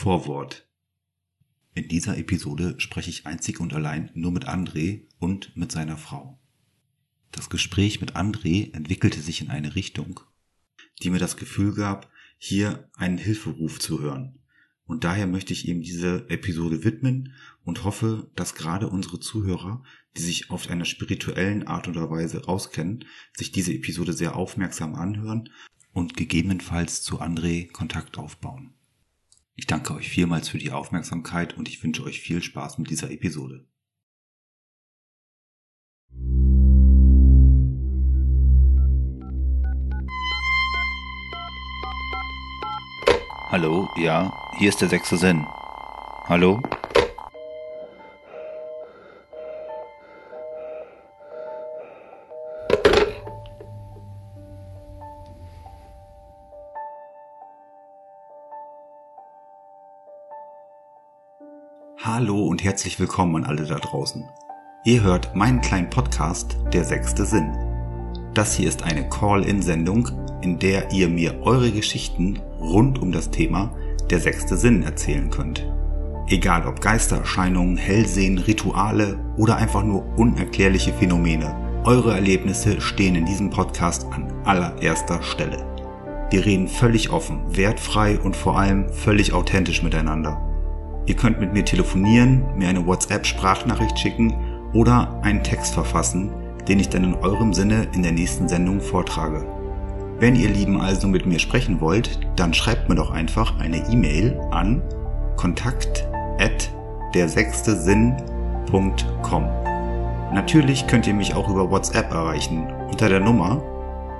Vorwort. In dieser Episode spreche ich einzig und allein nur mit André und mit seiner Frau. Das Gespräch mit André entwickelte sich in eine Richtung, die mir das Gefühl gab, hier einen Hilferuf zu hören. Und daher möchte ich ihm diese Episode widmen und hoffe, dass gerade unsere Zuhörer, die sich auf einer spirituellen Art oder Weise auskennen, sich diese Episode sehr aufmerksam anhören und gegebenenfalls zu André Kontakt aufbauen. Ich danke euch vielmals für die Aufmerksamkeit und ich wünsche euch viel Spaß mit dieser Episode. Hallo, ja, hier ist der sechste Sinn. Hallo? Und herzlich willkommen an alle da draußen. Ihr hört meinen kleinen Podcast Der sechste Sinn. Das hier ist eine Call-in-Sendung, in der ihr mir eure Geschichten rund um das Thema Der sechste Sinn erzählen könnt. Egal ob Geistererscheinungen, Hellsehen, Rituale oder einfach nur unerklärliche Phänomene, eure Erlebnisse stehen in diesem Podcast an allererster Stelle. Wir reden völlig offen, wertfrei und vor allem völlig authentisch miteinander. Ihr könnt mit mir telefonieren, mir eine WhatsApp-Sprachnachricht schicken oder einen Text verfassen, den ich dann in eurem Sinne in der nächsten Sendung vortrage. Wenn ihr Lieben also mit mir sprechen wollt, dann schreibt mir doch einfach eine E-Mail an kontakt der sechste Sinn.com. Natürlich könnt ihr mich auch über WhatsApp erreichen unter der Nummer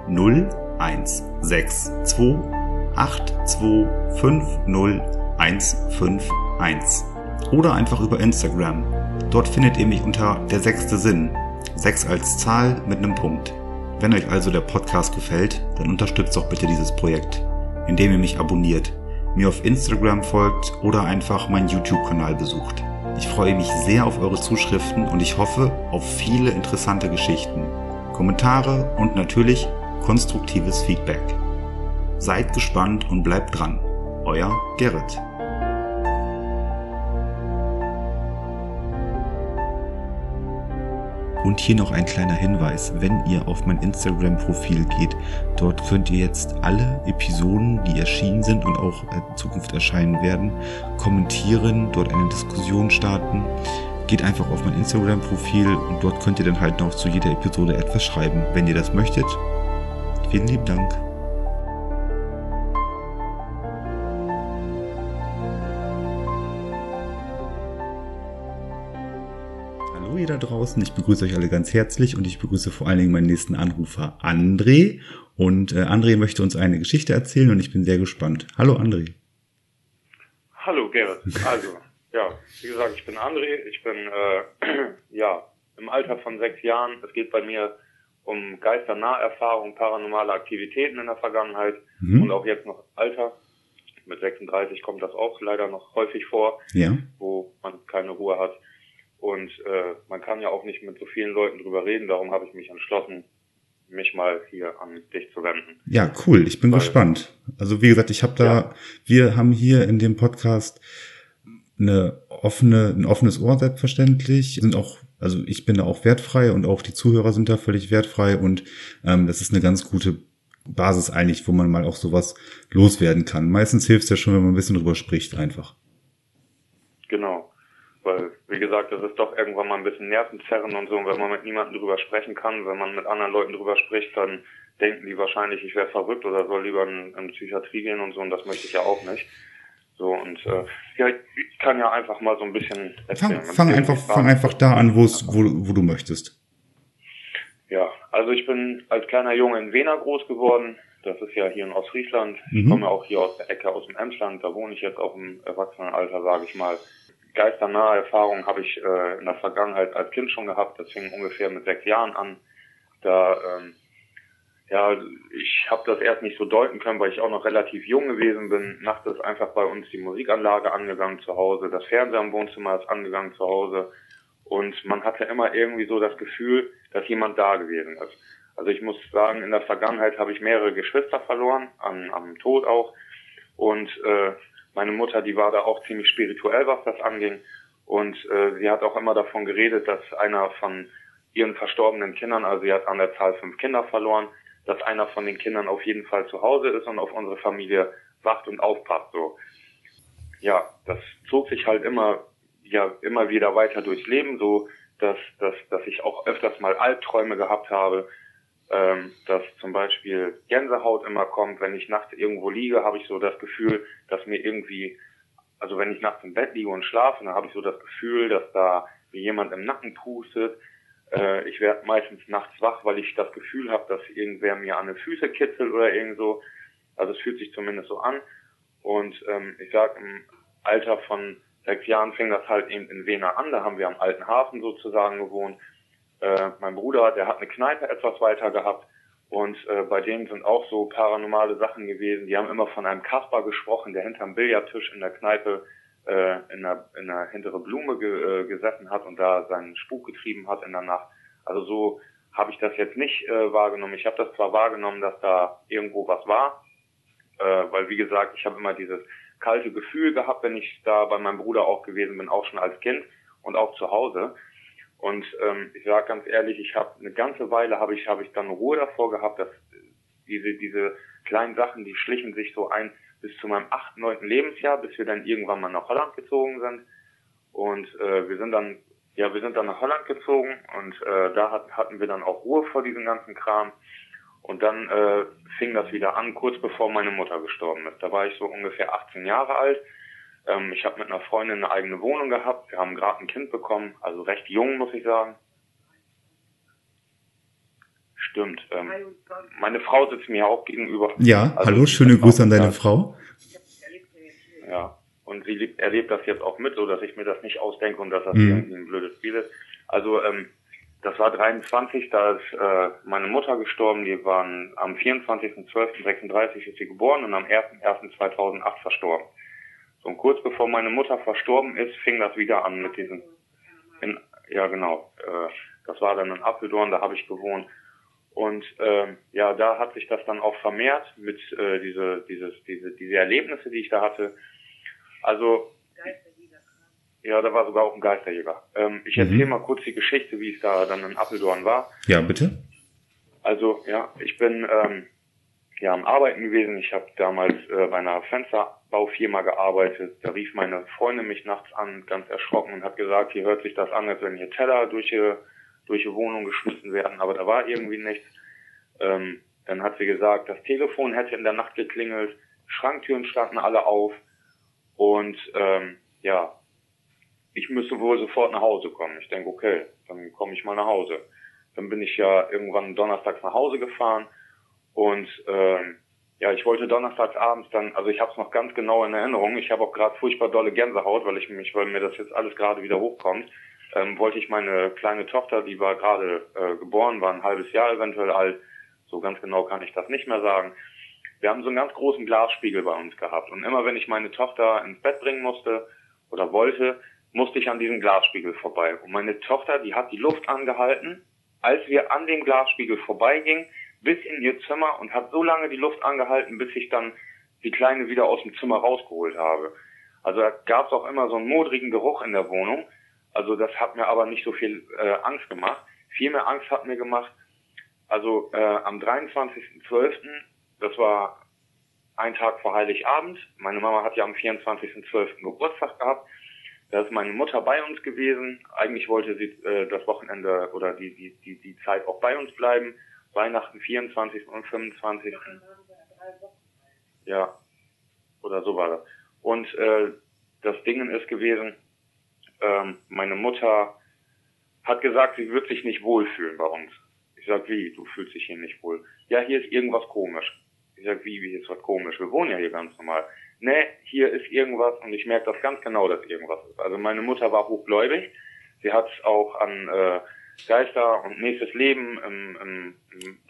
0162 8250151 oder einfach über Instagram. Dort findet ihr mich unter der sechste Sinn. 6 als Zahl mit einem Punkt. Wenn euch also der Podcast gefällt, dann unterstützt doch bitte dieses Projekt, indem ihr mich abonniert, mir auf Instagram folgt oder einfach meinen YouTube-Kanal besucht. Ich freue mich sehr auf eure Zuschriften und ich hoffe auf viele interessante Geschichten, Kommentare und natürlich konstruktives Feedback. Seid gespannt und bleibt dran. Euer Gerrit. Und hier noch ein kleiner Hinweis, wenn ihr auf mein Instagram-Profil geht, dort könnt ihr jetzt alle Episoden, die erschienen sind und auch in Zukunft erscheinen werden, kommentieren, dort eine Diskussion starten. Geht einfach auf mein Instagram-Profil und dort könnt ihr dann halt noch zu jeder Episode etwas schreiben, wenn ihr das möchtet. Vielen lieben Dank. Da draußen, ich begrüße euch alle ganz herzlich und ich begrüße vor allen Dingen meinen nächsten Anrufer André. Und äh, André möchte uns eine Geschichte erzählen und ich bin sehr gespannt. Hallo André. Hallo Gerrit. Also, ja, wie gesagt, ich bin André, ich bin äh, ja im Alter von sechs Jahren. Es geht bei mir um Geisternaherfahrung, paranormale Aktivitäten in der Vergangenheit Mhm. und auch jetzt noch Alter. Mit 36 kommt das auch leider noch häufig vor, Ja. wo man keine Ruhe hat. Und äh, man kann ja auch nicht mit so vielen Leuten drüber reden, darum habe ich mich entschlossen, mich mal hier an dich zu wenden. Ja, cool. Ich bin Weil- gespannt. Also wie gesagt, ich habe da, Ja. wir haben hier in dem Podcast eine offene, ein offenes Ohr selbstverständlich. Sind auch, also ich bin da auch wertfrei und auch die Zuhörer sind da völlig wertfrei und ähm, das ist eine ganz gute Basis eigentlich, wo man mal auch sowas loswerden kann. Meistens hilft es ja schon, wenn man ein bisschen drüber spricht, einfach. Genau. Weil, wie gesagt, das ist doch irgendwann mal ein bisschen Nervenzerren und so. Und wenn man mit niemandem drüber sprechen kann, wenn man mit anderen Leuten drüber spricht, dann denken die wahrscheinlich, ich wäre verrückt oder soll lieber in, in Psychiatrie gehen und so. Und das möchte ich ja auch nicht. So, und äh, ja, ich, ich kann ja einfach mal so ein bisschen erzählen. Fang, fang einfach, fang einfach da an, wo wo, du möchtest. Ja, also ich bin als kleiner Junge in Wena groß geworden. Das ist ja hier in Ostfriesland. Ich Mhm. komme auch hier aus der Ecke aus dem Emsland. Da wohne ich jetzt auch im Erwachsenenalter, sage ich mal. Geisternahe Erfahrungen habe ich äh, in der Vergangenheit als Kind schon gehabt. Das fing ungefähr mit sechs Jahren an. Da, ähm, ja, ich habe das erst nicht so deuten können, weil ich auch noch relativ jung gewesen bin. Nachts ist einfach bei uns die Musikanlage angegangen zu Hause. Das Fernseher im Wohnzimmer ist angegangen zu Hause. Und man hatte immer irgendwie so das Gefühl, dass jemand da gewesen ist. Also ich muss sagen, in der Vergangenheit habe ich mehrere Geschwister verloren, an, am Tod auch. Und äh, meine Mutter, die war da auch ziemlich spirituell, was das anging. Und äh, sie hat auch immer davon geredet, dass einer von ihren verstorbenen Kindern, also sie hat an der Zahl fünf Kinder verloren, dass einer von den Kindern auf jeden Fall zu Hause ist und auf unsere Familie wacht und aufpasst. So, ja, das zog sich halt immer, ja, immer wieder weiter durchs Leben, so dass, dass, dass ich auch öfters mal Albträume gehabt habe, ähm, dass zum Beispiel Gänsehaut immer kommt, wenn ich nachts irgendwo liege, habe ich so das Gefühl, dass mir irgendwie, also wenn ich nachts im Bett liege und schlafe, dann habe ich so das Gefühl, dass da wie jemand im Nacken pustet. Äh, ich werde meistens nachts wach, weil ich das Gefühl habe, dass irgendwer mir an den Füße kitzelt oder irgend so. Also es fühlt sich zumindest so an. Und ähm, ich sag im Alter von sechs Jahren fing das halt eben in Wena an. Da haben wir am alten Hafen sozusagen gewohnt. Äh, mein Bruder, der hat eine Kneipe etwas weiter gehabt. Und äh, bei denen sind auch so paranormale Sachen gewesen. Die haben immer von einem Kasper gesprochen, der hinterm Billardtisch in der Kneipe äh, in, der, in der hintere Blume ge, äh, gesessen hat und da seinen Spuk getrieben hat in der Nacht. Also so habe ich das jetzt nicht äh, wahrgenommen. Ich habe das zwar wahrgenommen, dass da irgendwo was war, äh, weil wie gesagt, ich habe immer dieses kalte Gefühl gehabt, wenn ich da bei meinem Bruder auch gewesen bin, auch schon als Kind und auch zu Hause. Und ähm, ich sage ganz ehrlich, ich habe eine ganze Weile habe ich habe ich dann Ruhe davor gehabt, dass diese diese kleinen Sachen, die schlichen sich so ein bis zu meinem achten, neunten Lebensjahr, bis wir dann irgendwann mal nach Holland gezogen sind. Und äh, wir sind dann ja wir sind dann nach Holland gezogen und äh, da hat, hatten wir dann auch Ruhe vor diesem ganzen Kram. Und dann äh, fing das wieder an, kurz bevor meine Mutter gestorben ist. Da war ich so ungefähr 18 Jahre alt. Ähm, ich habe mit einer Freundin eine eigene Wohnung gehabt. Wir haben gerade ein Kind bekommen, also recht jung, muss ich sagen. Stimmt. Ähm, meine Frau sitzt mir auch gegenüber. Ja, also hallo, schöne Grüße an deine Frau. Ja, und sie lebt, erlebt das jetzt auch mit, so dass ich mir das nicht ausdenke und dass das mhm. irgendwie ein blödes Spiel ist. Also ähm, das war 23, da ist äh, meine Mutter gestorben. Die waren am 24.12.36 ist sie geboren und am 1.1.2008 verstorben. So, und kurz bevor meine Mutter verstorben ist, fing das wieder an mit diesen, in, ja genau, äh, das war dann in Appeldorn, da habe ich gewohnt. Und äh, ja, da hat sich das dann auch vermehrt mit äh, diese, dieses, diese, diese Erlebnisse, die ich da hatte. Also ja, da war sogar auch ein Geisterjäger. Ähm, ich erzähle mhm. mal kurz die Geschichte, wie es da dann in Appeldorn war. Ja, bitte. Also, ja, ich bin ähm, ja am Arbeiten gewesen. Ich habe damals äh, bei einer Fensterbaufirma gearbeitet. Da rief meine Freundin mich nachts an, ganz erschrocken, und hat gesagt, hier hört sich das an, als wenn hier Teller durch die, durch die Wohnung geschmissen werden, aber da war irgendwie nichts. Ähm, dann hat sie gesagt, das Telefon hätte in der Nacht geklingelt, Schranktüren standen alle auf und ähm, ja, ich müsste wohl sofort nach Hause kommen. Ich denke, okay, dann komme ich mal nach Hause. Dann bin ich ja irgendwann donnerstags nach Hause gefahren und ähm, ja, ich wollte donnerstags abends dann, also ich habe es noch ganz genau in Erinnerung. Ich habe auch gerade furchtbar dolle Gänsehaut, weil ich mich, weil mir das jetzt alles gerade wieder hochkommt. Ähm, wollte ich meine kleine Tochter, die war gerade äh, geboren, war ein halbes Jahr eventuell alt. So ganz genau kann ich das nicht mehr sagen. Wir haben so einen ganz großen Glasspiegel bei uns gehabt und immer wenn ich meine Tochter ins Bett bringen musste oder wollte, musste ich an diesem Glasspiegel vorbei. Und meine Tochter, die hat die Luft angehalten, als wir an dem Glasspiegel vorbeigingen, bis in ihr Zimmer und hat so lange die Luft angehalten, bis ich dann die Kleine wieder aus dem Zimmer rausgeholt habe. Also da gab es auch immer so einen modrigen Geruch in der Wohnung. Also das hat mir aber nicht so viel äh, Angst gemacht. Viel mehr Angst hat mir gemacht, also äh, am 23.12., das war ein Tag vor Heiligabend. Meine Mama hat ja am 24.12. Geburtstag gehabt. Da ist meine Mutter bei uns gewesen. Eigentlich wollte sie äh, das Wochenende oder die, die, die, die Zeit auch bei uns bleiben. Weihnachten 24. und 25. Ja, oder so war das. Und äh, das Ding ist gewesen, ähm, meine Mutter hat gesagt, sie wird sich nicht wohlfühlen bei uns. Ich sag, wie, du fühlst dich hier nicht wohl? Ja, hier ist irgendwas komisch. Ich sag, wie, wie ist was komisch? Wir wohnen ja hier ganz normal ne, hier ist irgendwas und ich merke das ganz genau, dass irgendwas ist. Also meine Mutter war hochgläubig. Sie hat auch an äh, Geister und nächstes Leben im, im,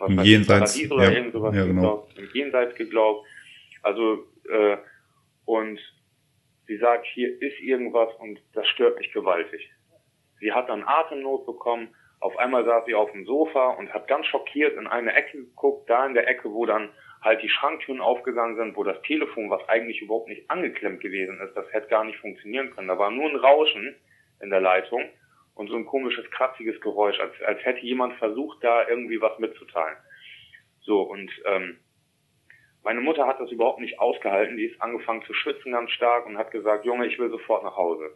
im, Jenseits, Paradies oder ja, irgend sowas ja, genau. geglaubt, im Jenseits geglaubt. Also äh, und sie sagt, hier ist irgendwas und das stört mich gewaltig. Sie hat dann Atemnot bekommen. Auf einmal saß sie auf dem Sofa und hat ganz schockiert in eine Ecke geguckt, da in der Ecke, wo dann halt die Schranktüren aufgegangen sind, wo das Telefon, was eigentlich überhaupt nicht angeklemmt gewesen ist, das hätte gar nicht funktionieren können. Da war nur ein Rauschen in der Leitung und so ein komisches, kratziges Geräusch, als, als hätte jemand versucht, da irgendwie was mitzuteilen. So, und ähm, meine Mutter hat das überhaupt nicht ausgehalten, die ist angefangen zu schwitzen ganz stark und hat gesagt, Junge, ich will sofort nach Hause.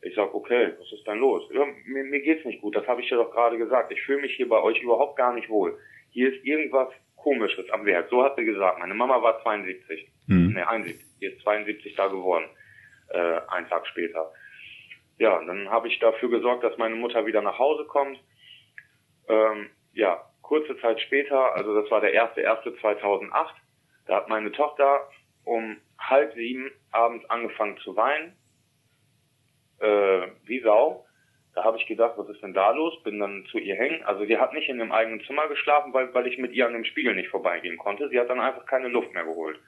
Ich sag, okay, was ist denn los? Ja, mir, mir geht's nicht gut, das habe ich dir doch gerade gesagt. Ich fühle mich hier bei euch überhaupt gar nicht wohl. Hier ist irgendwas Komisches am Werk. So hat sie gesagt. Meine Mama war 72. Mhm. Ne, 71. Die ist 72 da geworden. Äh, einen Tag später. Ja, dann habe ich dafür gesorgt, dass meine Mutter wieder nach Hause kommt. Ähm, ja, kurze Zeit später, also das war der erste erste 2008, da hat meine Tochter um halb sieben abends angefangen zu weinen äh, wie Sau. Da habe ich gedacht, was ist denn da los? Bin dann zu ihr hängen. Also sie hat nicht in dem eigenen Zimmer geschlafen, weil, weil ich mit ihr an dem Spiegel nicht vorbeigehen konnte. Sie hat dann einfach keine Luft mehr geholt.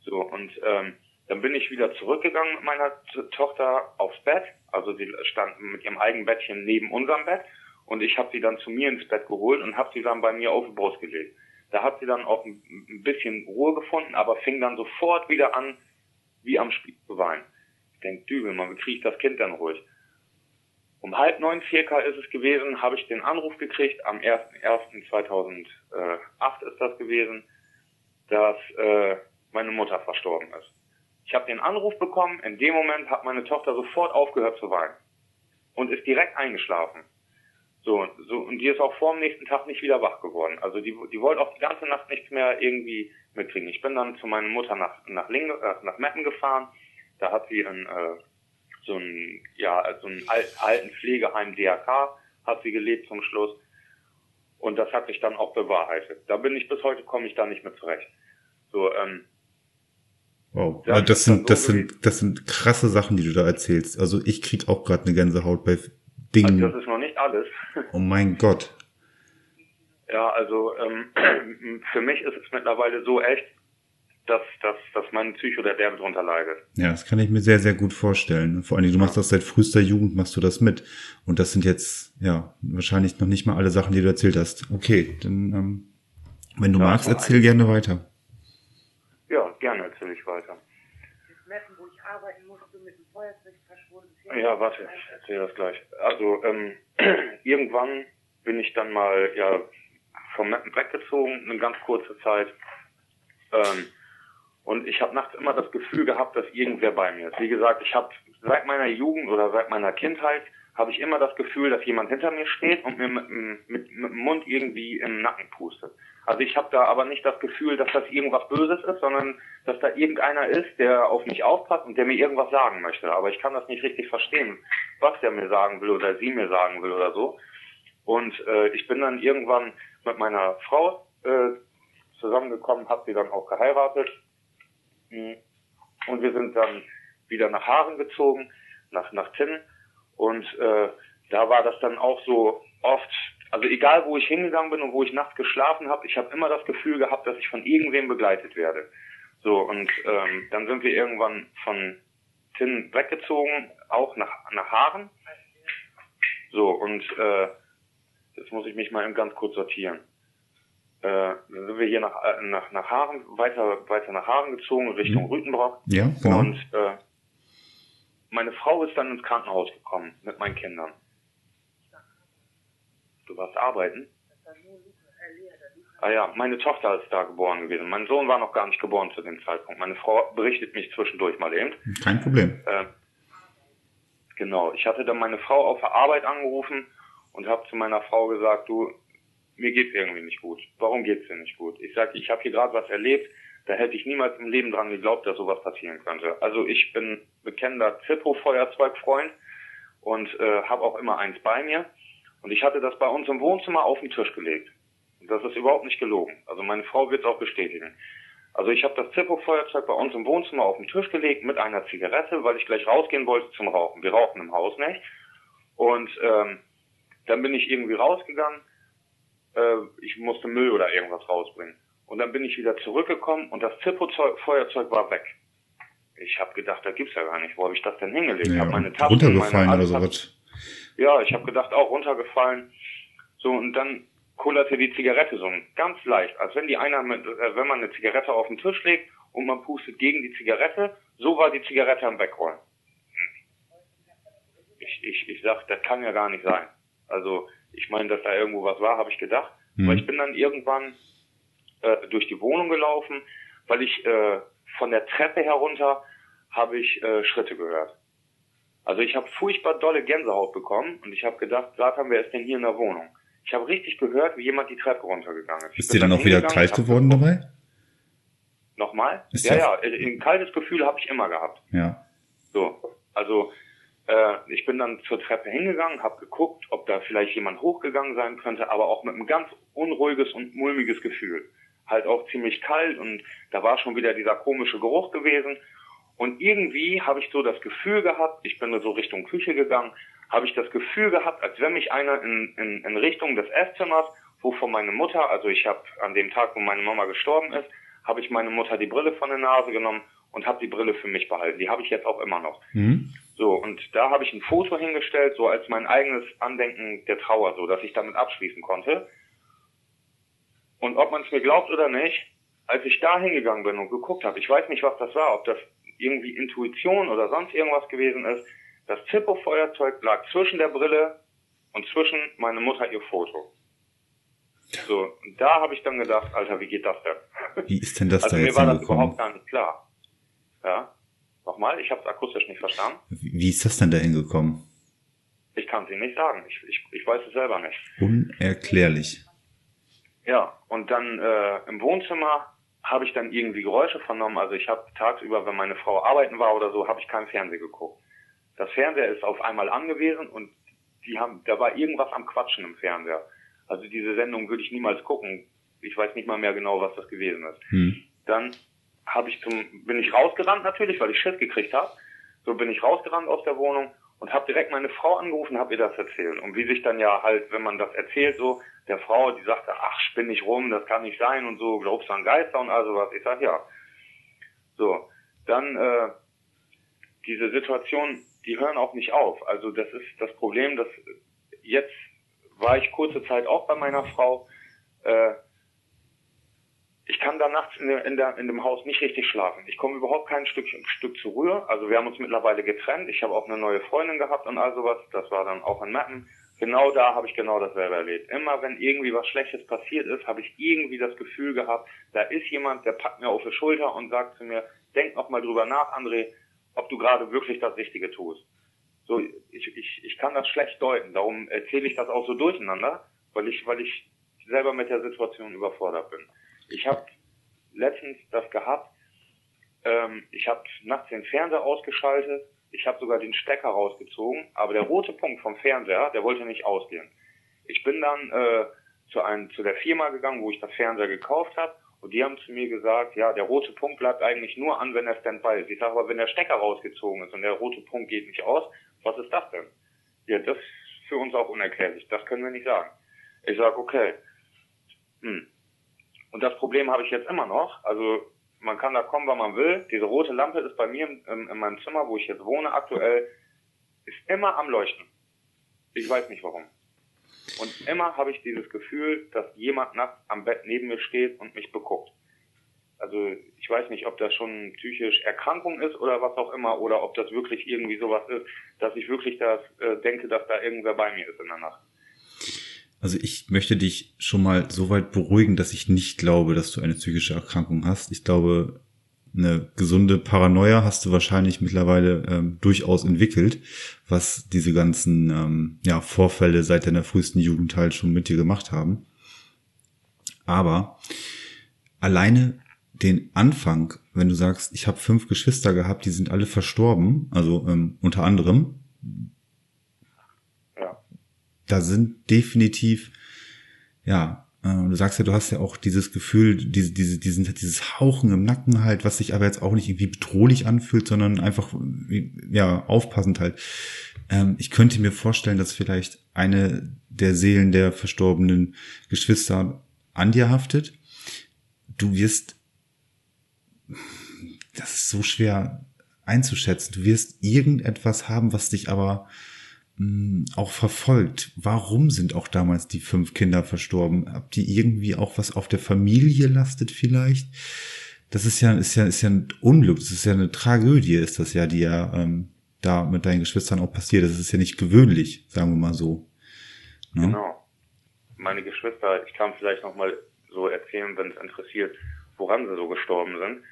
So, und ähm, dann bin ich wieder zurückgegangen mit meiner Tochter aufs Bett. Also sie stand mit ihrem eigenen Bettchen neben unserem Bett. Und ich habe sie dann zu mir ins Bett geholt und habe sie dann bei mir auf die Brust gelegt. Da hat sie dann auch ein bisschen Ruhe gefunden, aber fing dann sofort wieder an, wie am Spiel zu weinen denkt, Dübel, man bekriegt das Kind dann ruhig. Um halb neun circa ist es gewesen, habe ich den Anruf gekriegt, am 1.1.2008 ist das gewesen, dass äh, meine Mutter verstorben ist. Ich habe den Anruf bekommen, in dem Moment hat meine Tochter sofort aufgehört zu weinen und ist direkt eingeschlafen. So, so, und die ist auch vor dem nächsten Tag nicht wieder wach geworden. Also die, die wollte auch die ganze Nacht nichts mehr irgendwie mitkriegen. Ich bin dann zu meiner Mutter nach, nach, Linge, äh, nach Metten gefahren, da hat sie in äh, so ein ja so ein alten Pflegeheim DRK hat sie gelebt zum Schluss und das hat sich dann auch bewahrheitet. Da bin ich bis heute komme ich da nicht mehr zurecht. So ähm, Wow, das, das sind das sind das sind krasse Sachen, die du da erzählst. Also ich krieg auch gerade eine Gänsehaut bei Dingen. Also das ist noch nicht alles. Oh mein Gott. Ja, also ähm, für mich ist es mittlerweile so echt, dass, dass, dass mein Psycho der derbe drunter leidet. Ja, das kann ich mir sehr, sehr gut vorstellen. Vor allem, du machst das seit frühester Jugend, machst du das mit. Und das sind jetzt, ja, wahrscheinlich noch nicht mal alle Sachen, die du erzählt hast. Okay, dann, ähm, wenn du ja, magst, erzähl gerne weiter. Ich weiter. Messen, wo ich arbeiten musste, mit dem Feuerzeug verschwunden. Ja, warte, ich erzähle das gleich. Also, ähm, irgendwann bin ich dann mal, ja, vom Meppen weggezogen, eine ganz kurze Zeit. Ähm, und ich habe nachts immer das Gefühl gehabt, dass irgendwer bei mir ist. Wie gesagt, ich habe seit meiner Jugend oder seit meiner Kindheit habe ich immer das Gefühl, dass jemand hinter mir steht und mir mit, mit, mit dem Mund irgendwie im Nacken pustet. Also ich habe da aber nicht das Gefühl, dass das irgendwas Böses ist, sondern dass da irgendeiner ist, der auf mich aufpasst und der mir irgendwas sagen möchte. Aber ich kann das nicht richtig verstehen, was der mir sagen will oder sie mir sagen will oder so. Und äh, ich bin dann irgendwann mit meiner Frau äh, zusammengekommen, habe sie dann auch geheiratet und wir sind dann wieder nach Haaren gezogen, nach, nach Tinn. Und äh, da war das dann auch so oft, also egal wo ich hingegangen bin und wo ich nachts geschlafen habe, ich habe immer das Gefühl gehabt, dass ich von irgendwem begleitet werde. So, und ähm, dann sind wir irgendwann von Tinn weggezogen, auch nach, nach Haaren. So, und äh, jetzt muss ich mich mal eben ganz kurz sortieren äh, dann sind wir hier nach, äh, nach, nach Haaren, weiter, weiter nach Haaren gezogen, Richtung mhm. Rütenbrock. Ja, genau. Und äh, meine Frau ist dann ins Krankenhaus gekommen mit meinen Kindern. Du warst arbeiten? Ah ja, meine Tochter ist da geboren gewesen. Mein Sohn war noch gar nicht geboren zu dem Zeitpunkt. Meine Frau berichtet mich zwischendurch mal eben. Kein Problem. Äh, genau, ich hatte dann meine Frau auf der Arbeit angerufen und habe zu meiner Frau gesagt, du, mir geht's irgendwie nicht gut. Warum geht's dir nicht gut? Ich sag, ich habe hier gerade was erlebt, da hätte ich niemals im Leben dran geglaubt, dass sowas passieren könnte. Also ich bin bekennender Zippo-Feuerzeugfreund und äh, habe auch immer eins bei mir. Und ich hatte das bei uns im Wohnzimmer auf den Tisch gelegt. Und das ist überhaupt nicht gelogen. Also meine Frau wird es auch bestätigen. Also ich habe das Zippo-Feuerzeug bei uns im Wohnzimmer auf den Tisch gelegt mit einer Zigarette, weil ich gleich rausgehen wollte zum Rauchen. Wir rauchen im Haus nicht. Und ähm, dann bin ich irgendwie rausgegangen äh, ich musste Müll oder irgendwas rausbringen. Und dann bin ich wieder zurückgekommen und das Zippo-Feuerzeug war weg. Ich habe gedacht, da gibt's ja gar nicht. Wo habe ich das denn hingelegt? Ja, hab meine Taschen, runtergefallen meine oder sowas. Ja, ich habe gedacht, auch runtergefallen. So, und dann kullerte die Zigarette so ganz leicht, als wenn die einer mit, äh, wenn man eine Zigarette auf den Tisch legt und man pustet gegen die Zigarette, so war die Zigarette am Wegrollen. Ich, ich, ich sag, das kann ja gar nicht sein. Also ich meine, dass da irgendwo was war, habe ich gedacht. Mhm. Aber ich bin dann irgendwann äh, durch die Wohnung gelaufen, weil ich äh, von der Treppe herunter habe ich äh, Schritte gehört. Also ich habe furchtbar dolle Gänsehaut bekommen und ich habe gedacht, Satan, wer ist denn hier in der Wohnung? Ich habe richtig gehört, wie jemand die Treppe runtergegangen ist. Ist dir dann auch wieder kalt geworden dabei? Nochmal? Ist ja, ja, ein kaltes Gefühl habe ich immer gehabt. Ja. So, also äh, ich bin dann zur Treppe hingegangen, habe geguckt, ob da vielleicht jemand hochgegangen sein könnte, aber auch mit einem ganz unruhiges und mulmiges Gefühl. Halt auch ziemlich kalt und da war schon wieder dieser komische Geruch gewesen. Und irgendwie habe ich so das Gefühl gehabt, ich bin so Richtung Küche gegangen, habe ich das Gefühl gehabt, als wenn mich einer in, in, in Richtung des Esszimmers, wovon meine Mutter, also ich habe an dem Tag, wo meine Mama gestorben ist, habe ich meine Mutter die Brille von der Nase genommen und habe die Brille für mich behalten. Die habe ich jetzt auch immer noch. Mhm. So, und da habe ich ein Foto hingestellt, so als mein eigenes Andenken der Trauer, so dass ich damit abschließen konnte. Und ob man es mir glaubt oder nicht, als ich da hingegangen bin und geguckt habe, ich weiß nicht, was das war, ob das irgendwie Intuition oder sonst irgendwas gewesen ist, das Zippo-Feuerzeug lag zwischen der Brille und zwischen meine Mutter ihr Foto. So, und da habe ich dann gedacht, Alter, wie geht das denn? Wie ist denn das also da jetzt mir war das überhaupt gar nicht klar. Ja. Nochmal, ich habe es akustisch nicht verstanden. Wie ist das denn da hingekommen? Ich kann es Ihnen nicht sagen. Ich, ich, ich weiß es selber nicht. Unerklärlich. Ja, und dann äh, im Wohnzimmer habe ich dann irgendwie Geräusche vernommen. Also ich habe tagsüber, wenn meine Frau arbeiten war oder so, habe ich keinen Fernseher geguckt. Das Fernseher ist auf einmal angewiesen und die haben, da war irgendwas am Quatschen im Fernseher. Also diese Sendung würde ich niemals gucken. Ich weiß nicht mal mehr genau, was das gewesen ist. Hm. Dann habe ich zum, bin ich rausgerannt natürlich, weil ich Schiss gekriegt habe. So bin ich rausgerannt aus der Wohnung und habe direkt meine Frau angerufen, habe ihr das erzählt. Und wie sich dann ja halt, wenn man das erzählt, so der Frau, die sagte, ach, spinn nicht rum, das kann nicht sein und so, glaubst du an Geister und all sowas. Ich sag ja. So, dann äh, diese Situation, die hören auch nicht auf. Also das ist das Problem, dass jetzt war ich kurze Zeit auch bei meiner Frau. Äh, ich kann da nachts in, in, der, in dem Haus nicht richtig schlafen. Ich komme überhaupt kein Stück, Stück zur Ruhe. Also wir haben uns mittlerweile getrennt. Ich habe auch eine neue Freundin gehabt und all sowas. Das war dann auch in Mappen. Genau da habe ich genau dasselbe erlebt. Immer wenn irgendwie was Schlechtes passiert ist, habe ich irgendwie das Gefühl gehabt, da ist jemand, der packt mir auf die Schulter und sagt zu mir, denk noch mal drüber nach, André, ob du gerade wirklich das Richtige tust. So, ich, ich, ich kann das schlecht deuten. Darum erzähle ich das auch so durcheinander, weil ich, weil ich selber mit der Situation überfordert bin. Ich habe letztens das gehabt, ähm, ich habe nachts den Fernseher ausgeschaltet, ich habe sogar den Stecker rausgezogen, aber der rote Punkt vom Fernseher, der wollte nicht ausgehen. Ich bin dann äh, zu, einem, zu der Firma gegangen, wo ich das Fernseher gekauft habe und die haben zu mir gesagt, ja, der rote Punkt bleibt eigentlich nur an, wenn er Standby ist. Ich sage aber, wenn der Stecker rausgezogen ist und der rote Punkt geht nicht aus, was ist das denn? Ja, das ist für uns auch unerklärlich. Das können wir nicht sagen. Ich sage, okay. Hm. Und das Problem habe ich jetzt immer noch. Also man kann da kommen, wann man will. Diese rote Lampe ist bei mir in, in meinem Zimmer, wo ich jetzt wohne, aktuell, ist immer am Leuchten. Ich weiß nicht warum. Und immer habe ich dieses Gefühl, dass jemand nachts am Bett neben mir steht und mich beguckt. Also ich weiß nicht, ob das schon psychisch Erkrankung ist oder was auch immer, oder ob das wirklich irgendwie sowas ist, dass ich wirklich das äh, denke, dass da irgendwer bei mir ist in der Nacht. Also ich möchte dich schon mal so weit beruhigen, dass ich nicht glaube, dass du eine psychische Erkrankung hast. Ich glaube, eine gesunde Paranoia hast du wahrscheinlich mittlerweile ähm, durchaus entwickelt, was diese ganzen ähm, ja, Vorfälle seit deiner frühesten Jugend halt schon mit dir gemacht haben. Aber alleine den Anfang, wenn du sagst, ich habe fünf Geschwister gehabt, die sind alle verstorben, also ähm, unter anderem, da sind definitiv, ja, äh, du sagst ja, du hast ja auch dieses Gefühl, diese, diese, diesen, dieses Hauchen im Nacken halt, was sich aber jetzt auch nicht irgendwie bedrohlich anfühlt, sondern einfach, ja, aufpassend halt. Ähm, ich könnte mir vorstellen, dass vielleicht eine der Seelen der verstorbenen Geschwister an dir haftet. Du wirst, das ist so schwer einzuschätzen. Du wirst irgendetwas haben, was dich aber auch verfolgt. Warum sind auch damals die fünf Kinder verstorben? Habt ihr irgendwie auch was auf der Familie lastet vielleicht? Das ist ja, ist ja, ist ja ein Unglück. Das ist ja eine Tragödie, ist das ja, die ja ähm, da mit deinen Geschwistern auch passiert. Das ist ja nicht gewöhnlich, sagen wir mal so. Ne? Genau. Meine Geschwister, ich kann vielleicht noch mal so erzählen, wenn es interessiert, woran sie so gestorben sind.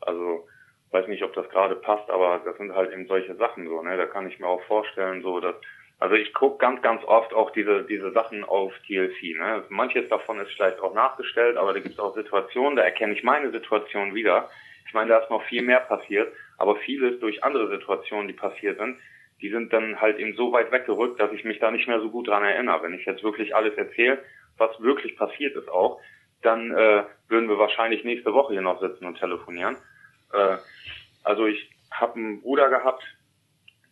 Also weiß nicht, ob das gerade passt, aber das sind halt eben solche Sachen so, ne? Da kann ich mir auch vorstellen, so dass also ich gucke ganz, ganz oft auch diese, diese Sachen auf TLC. Ne? Manches davon ist vielleicht auch nachgestellt, aber da gibt es auch Situationen, da erkenne ich meine Situation wieder. Ich meine, da ist noch viel mehr passiert, aber vieles durch andere Situationen, die passiert sind, die sind dann halt eben so weit weggerückt, dass ich mich da nicht mehr so gut dran erinnere. Wenn ich jetzt wirklich alles erzähle, was wirklich passiert ist auch, dann äh, würden wir wahrscheinlich nächste Woche hier noch sitzen und telefonieren. Äh, also ich habe einen Bruder gehabt,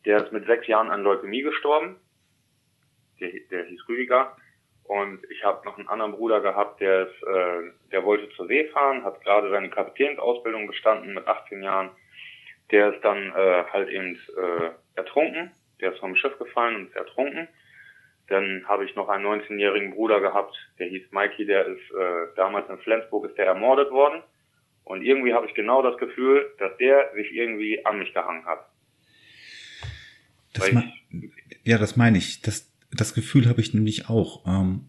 der ist mit sechs Jahren an Leukämie gestorben. Der, der hieß Rüdiger. Und ich habe noch einen anderen Bruder gehabt, der ist, äh, der wollte zur See fahren, hat gerade seine Kapitänsausbildung bestanden mit 18 Jahren. Der ist dann äh, halt eben äh, ertrunken. Der ist vom Schiff gefallen und ist ertrunken. Dann habe ich noch einen 19-jährigen Bruder gehabt, der hieß Mikey, der ist äh, damals in Flensburg ist der ermordet worden. Und irgendwie habe ich genau das Gefühl, dass der sich irgendwie an mich gehangen hat. Das ja, das meine ich. Das, das Gefühl habe ich nämlich auch. Ähm,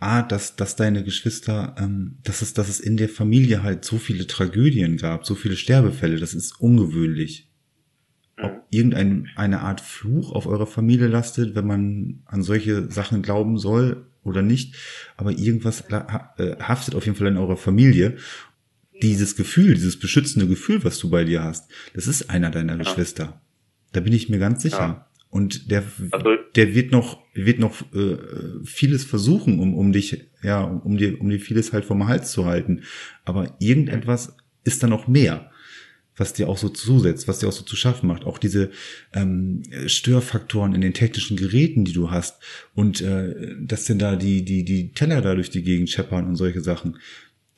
A, dass, dass deine Geschwister, ähm, dass es, dass es in der Familie halt so viele Tragödien gab, so viele Sterbefälle, das ist ungewöhnlich. Mhm. Ob irgendeine eine Art Fluch auf eurer Familie lastet, wenn man an solche Sachen glauben soll oder nicht, aber irgendwas äh, haftet auf jeden Fall in eurer Familie. Dieses Gefühl, dieses beschützende Gefühl, was du bei dir hast, das ist einer deiner ja. Geschwister. Da bin ich mir ganz sicher. Ja. Und der, also, der wird noch, wird noch äh, vieles versuchen, um, um dich, ja, um dir, um dir vieles halt vom Hals zu halten. Aber irgendetwas ist da noch mehr, was dir auch so zusetzt, was dir auch so zu schaffen macht. Auch diese ähm, Störfaktoren in den technischen Geräten, die du hast, und äh, dass denn da die, die, die Teller da durch die Gegend scheppern und solche Sachen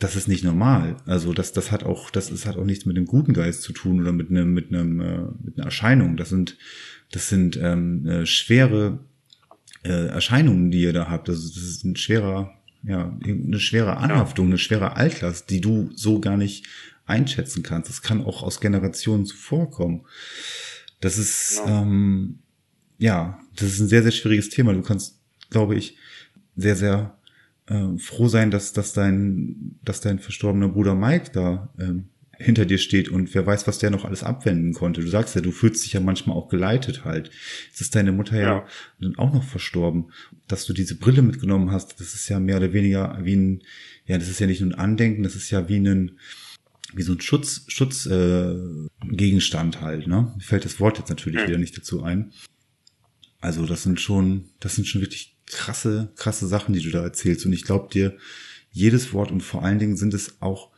das ist nicht normal. Also das, das hat auch, das ist, hat auch nichts mit dem guten Geist zu tun oder mit einem, mit einem, äh, mit einer Erscheinung. Das sind, das sind ähm, äh, schwere äh, Erscheinungen, die ihr da habt. Also das ist ein schwerer, ja, eine schwere Anhaftung, eine schwere Altlast, die du so gar nicht einschätzen kannst. Das kann auch aus Generationen zuvor kommen. Das ist, ja. ähm, ja, das ist ein sehr, sehr schwieriges Thema. Du kannst, glaube ich, sehr, sehr äh, froh sein, dass, dass dein, dass dein verstorbener Bruder Mike da ähm, hinter dir steht und wer weiß, was der noch alles abwenden konnte. Du sagst ja, du fühlst dich ja manchmal auch geleitet halt. Jetzt ist deine Mutter ja, ja auch noch verstorben. Dass du diese Brille mitgenommen hast, das ist ja mehr oder weniger wie ein, ja, das ist ja nicht nur ein Andenken, das ist ja wie ein, wie so ein Schutz, Schutzgegenstand äh, Gegenstand halt, ne? Mir fällt das Wort jetzt natürlich mhm. wieder nicht dazu ein. Also das sind schon, das sind schon wirklich krasse, krasse Sachen, die du da erzählst. Und ich glaube dir jedes Wort und vor allen Dingen sind es auch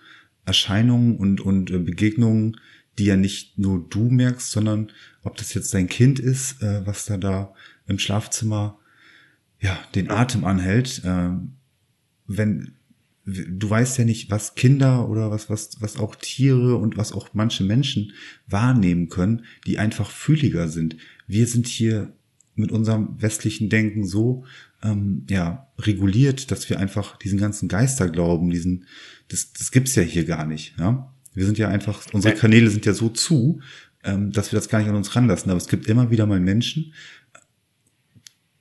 Erscheinungen und, und äh, Begegnungen, die ja nicht nur du merkst, sondern ob das jetzt dein Kind ist, äh, was da da im Schlafzimmer ja den Atem anhält. Äh, wenn du weißt ja nicht, was Kinder oder was was was auch Tiere und was auch manche Menschen wahrnehmen können, die einfach fühliger sind. Wir sind hier mit unserem westlichen Denken so ähm, ja reguliert, dass wir einfach diesen ganzen Geisterglauben, diesen das das gibt's ja hier gar nicht. Ja, wir sind ja einfach unsere Kanäle sind ja so zu, ähm, dass wir das gar nicht an uns ranlassen. Aber es gibt immer wieder mal Menschen,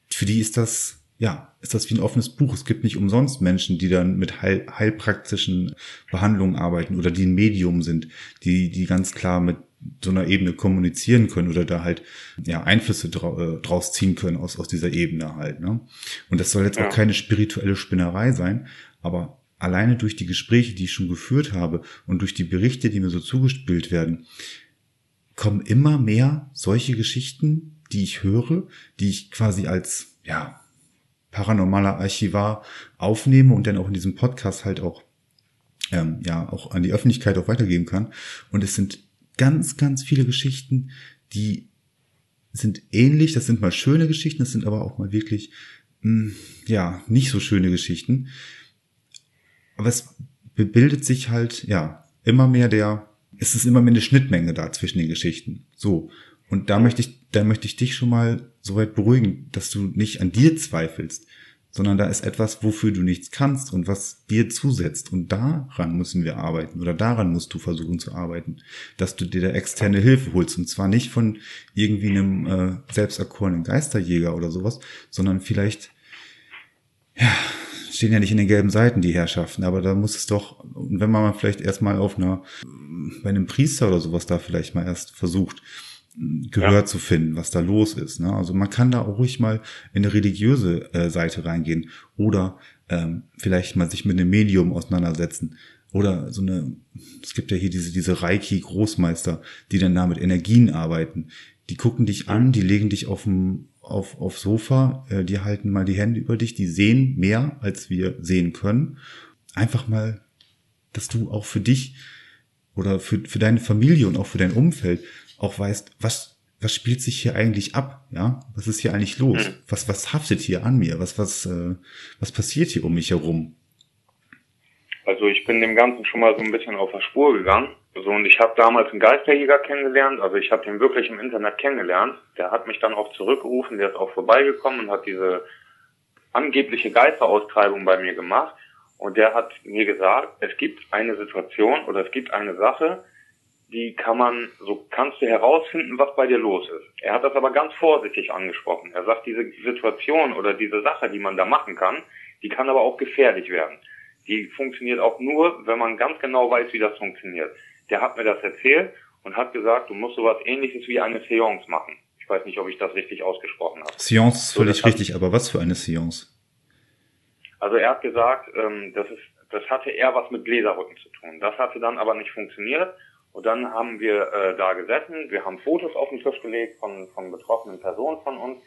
für die ist das ja, ist das wie ein offenes Buch. Es gibt nicht umsonst Menschen, die dann mit heil, heilpraktischen Behandlungen arbeiten oder die ein Medium sind, die, die ganz klar mit so einer Ebene kommunizieren können oder da halt ja Einflüsse dra äh, draus ziehen können aus, aus dieser Ebene halt. Ne? Und das soll jetzt ja. auch keine spirituelle Spinnerei sein, aber alleine durch die Gespräche, die ich schon geführt habe und durch die Berichte, die mir so zugespielt werden, kommen immer mehr solche Geschichten, die ich höre, die ich quasi als ja paranormaler Archivar aufnehme und dann auch in diesem Podcast halt auch ähm, ja auch an die Öffentlichkeit auch weitergeben kann. Und es sind ganz, ganz viele Geschichten, die sind ähnlich. Das sind mal schöne Geschichten, das sind aber auch mal wirklich, mh, hm, ja, nicht so schöne Geschichten. Aber es bildet sich halt, ja, immer mehr der, es ist immer mehr eine Schnittmenge da zwischen den Geschichten. So. Und da möchte ich, da möchte ich dich schon mal so weit beruhigen, dass du nicht an dir zweifelst, sondern da ist etwas, wofür du nichts kannst und was dir zusetzt. Und daran müssen wir arbeiten oder daran musst du versuchen zu arbeiten, dass du dir da externe Hilfe holst. Und zwar nicht von irgendwie einem äh, selbsterkorenen Geisterjäger oder sowas, sondern vielleicht, ja, stehen ja nicht in den gelben Seiten die Herrschaften, aber da muss es doch, wenn man mal vielleicht erstmal auf einer, bei einem Priester oder sowas da vielleicht mal erst versucht, Gehör ja. zu finden, was da los ist. Ne? Also man kann da auch ruhig mal in eine religiöse äh, Seite reingehen oder ähm, vielleicht mal sich mit einem Medium auseinandersetzen oder so eine, es gibt ja hier diese, diese Reiki-Großmeister, die dann da mit Energien arbeiten. Die gucken dich an, die legen dich auf dem auf, auf Sofa, äh, die halten mal die Hände über dich, die sehen mehr, als wir sehen können. Einfach mal, dass du auch für dich oder für, für deine Familie und auch für dein Umfeld auch weißt, was, was spielt sich hier eigentlich ab? Ja, was ist hier eigentlich los? Mhm. Was, was haftet hier an mir? Was, was, äh, was passiert hier um mich herum? Also ich bin dem Ganzen schon mal so ein bisschen auf der Spur gegangen. So, und ich habe damals einen Geisterjäger kennengelernt, also ich habe den wirklich im Internet kennengelernt. Der hat mich dann auch zurückgerufen, der ist auch vorbeigekommen und hat diese angebliche Geisteraustreibung bei mir gemacht. Und der hat mir gesagt, es gibt eine Situation oder es gibt eine Sache, die kann man, so kannst du herausfinden, was bei dir los ist. Er hat das aber ganz vorsichtig angesprochen. Er sagt, diese Situation oder diese Sache, die man da machen kann, die kann aber auch gefährlich werden. Die funktioniert auch nur, wenn man ganz genau weiß, wie das funktioniert. Der hat mir das erzählt und hat gesagt, du musst sowas ähnliches wie eine Seance machen. Ich weiß nicht, ob ich das richtig ausgesprochen habe. Seance ist völlig so, richtig, aber was für eine Seance? Also er hat gesagt, ähm, das ist, das hatte eher was mit Gläserrücken zu tun. Das hatte dann aber nicht funktioniert und dann haben wir äh, da gesessen, wir haben Fotos auf den Tisch gelegt von, von betroffenen Personen von uns,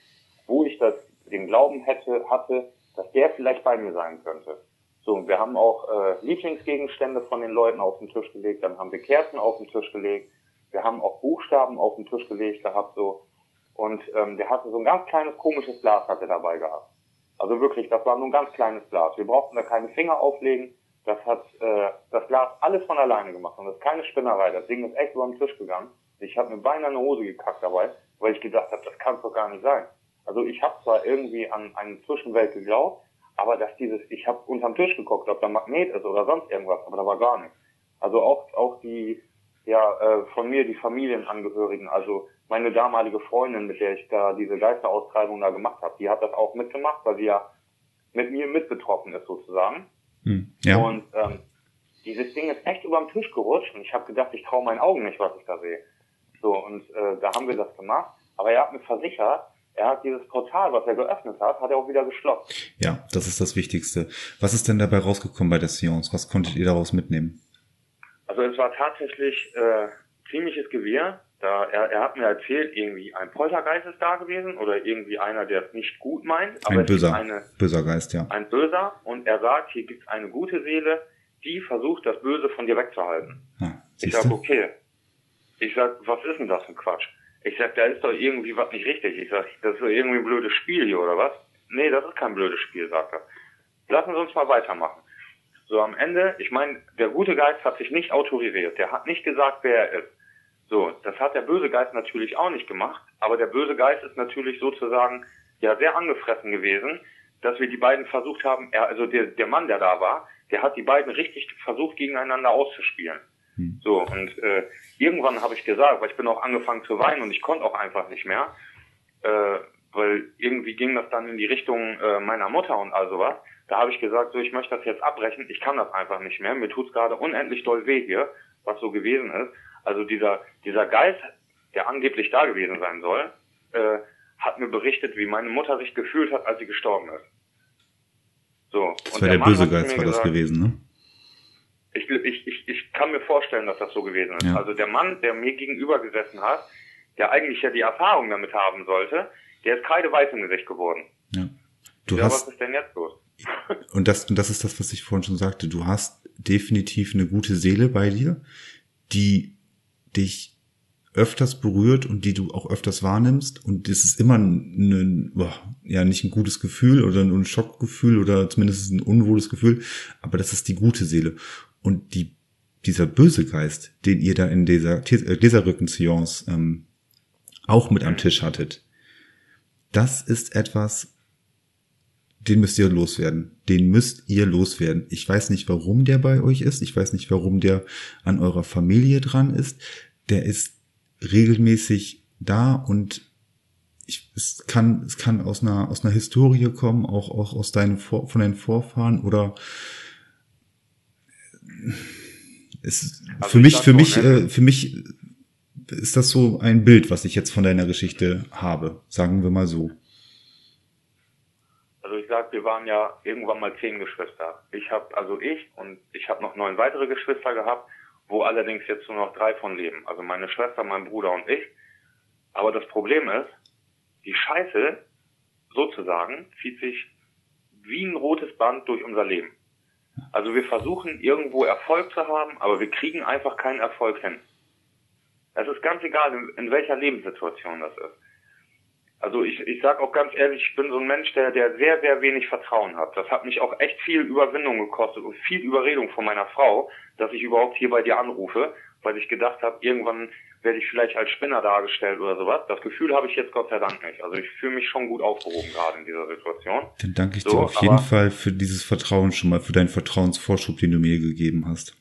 wo ich das, den Glauben hätte, hatte, dass der vielleicht bei mir sein könnte. So, wir haben auch äh, Lieblingsgegenstände von den Leuten auf den Tisch gelegt, dann haben wir Kerzen auf den Tisch gelegt, wir haben auch Buchstaben auf den Tisch gelegt gehabt, so. Und ähm, der hatte so ein ganz kleines komisches Glas hat er dabei gehabt. Also wirklich, das war nur ein ganz kleines Glas. Wir brauchten da keine Finger auflegen, das hat äh, das Glas alles von alleine gemacht und das ist keine Spinnerei. Das Ding ist echt über den Tisch gegangen. Ich habe mir beinahe eine Hose gekackt dabei, weil ich gedacht habe, das kann doch gar nicht sein. Also ich habe zwar irgendwie an eine Zwischenwelt geglaubt, aber dass dieses, ich habe unterm Tisch geguckt, ob da Magnet ist oder sonst irgendwas, aber da war gar nichts. Also auch auch die ja äh, von mir die Familienangehörigen, also meine damalige Freundin, mit der ich da diese Geisteraustreibung da gemacht habe, die hat das auch mitgemacht, weil sie ja mit mir mitbetroffen ist sozusagen. Hm, ja. Und ähm, dieses Ding ist echt über den Tisch gerutscht und ich habe gedacht, ich traue meinen Augen nicht, was ich da sehe. So, und äh, da haben wir das gemacht. Aber er hat mir versichert, er hat dieses Portal, was er geöffnet hat, hat er auch wieder geschlossen. Ja, das ist das Wichtigste. Was ist denn dabei rausgekommen bei der Seance? Was konntet ihr daraus mitnehmen? Also es war tatsächlich äh, ziemliches Gewirr. Da, er, er hat mir erzählt, irgendwie ein Poltergeist ist da gewesen oder irgendwie einer, der es nicht gut meint. Aber ein böser, eine, böser Geist, ja. Ein böser und er sagt, hier gibt es eine gute Seele, die versucht, das Böse von dir wegzuhalten. Ja, ich sag, okay. Ich sag, was ist denn das für ein Quatsch? Ich sag, da ist doch irgendwie was nicht richtig. Ich sag, das ist doch irgendwie ein blödes Spiel hier, oder was? Nee, das ist kein blödes Spiel, sagt er. Lassen Sie uns mal weitermachen. So am Ende, ich meine, der gute Geist hat sich nicht autorisiert. Der hat nicht gesagt, wer er ist. So, das hat der böse Geist natürlich auch nicht gemacht, aber der böse Geist ist natürlich sozusagen ja sehr angefressen gewesen, dass wir die beiden versucht haben, er, also der, der Mann, der da war, der hat die beiden richtig versucht, gegeneinander auszuspielen. Hm. So, und äh, irgendwann habe ich gesagt, weil ich bin auch angefangen zu weinen und ich konnte auch einfach nicht mehr, äh, weil irgendwie ging das dann in die Richtung äh, meiner Mutter und all sowas. Da habe ich gesagt, so ich möchte das jetzt abbrechen, ich kann das einfach nicht mehr, mir tut's gerade unendlich doll weh hier, was so gewesen ist. Also dieser, dieser Geist, der angeblich da gewesen sein soll, äh, hat mir berichtet, wie meine Mutter sich gefühlt hat, als sie gestorben ist. So. Das war der, der böse Geist, war gesagt, das gewesen, ne? Ich, ich, ich, ich kann mir vorstellen, dass das so gewesen ist. Ja. Also der Mann, der mir gegenüber gesessen hat, der eigentlich ja die Erfahrung damit haben sollte, der ist kreideweiß im Gesicht geworden. Ja. Du ja, hast, was ist denn jetzt los? und das, und das ist das, was ich vorhin schon sagte. Du hast definitiv eine gute Seele bei dir, die dich öfters berührt und die du auch öfters wahrnimmst und es ist immer ein, ja nicht ein gutes Gefühl oder ein Schockgefühl oder zumindest ein unwohles Gefühl, aber das ist die gute Seele und die dieser böse Geist, den ihr da in dieser Gläserrücken-Seance ähm, auch mit am Tisch hattet. Das ist etwas, den müsst ihr loswerden. Den müsst ihr loswerden. Ich weiß nicht, warum der bei euch ist. Ich weiß nicht, warum der an eurer Familie dran ist. Der ist regelmäßig da und ich, es kann, es kann aus einer, aus einer Historie kommen, auch, auch aus deinen, Vor, von deinen Vorfahren oder es, also für mich, für mich, äh, für mich ist das so ein Bild, was ich jetzt von deiner Geschichte habe, sagen wir mal so. Sag, wir waren ja irgendwann mal zehn Geschwister. Ich habe, also ich und ich habe noch neun weitere Geschwister gehabt, wo allerdings jetzt nur noch drei von leben. Also meine Schwester, mein Bruder und ich. Aber das Problem ist, die Scheiße sozusagen zieht sich wie ein rotes Band durch unser Leben. Also wir versuchen irgendwo Erfolg zu haben, aber wir kriegen einfach keinen Erfolg hin. Es ist ganz egal, in welcher Lebenssituation das ist. Also ich, ich sage auch ganz ehrlich, ich bin so ein Mensch, der, der sehr, sehr wenig Vertrauen hat. Das hat mich auch echt viel Überwindung gekostet und viel Überredung von meiner Frau, dass ich überhaupt hier bei dir anrufe, weil ich gedacht habe, irgendwann werde ich vielleicht als Spinner dargestellt oder sowas. Das Gefühl habe ich jetzt Gott sei Dank nicht. Also ich fühle mich schon gut aufgehoben gerade in dieser Situation. Dann danke ich so, dir auf jeden Fall für dieses Vertrauen schon mal, für deinen Vertrauensvorschub, den du mir gegeben hast.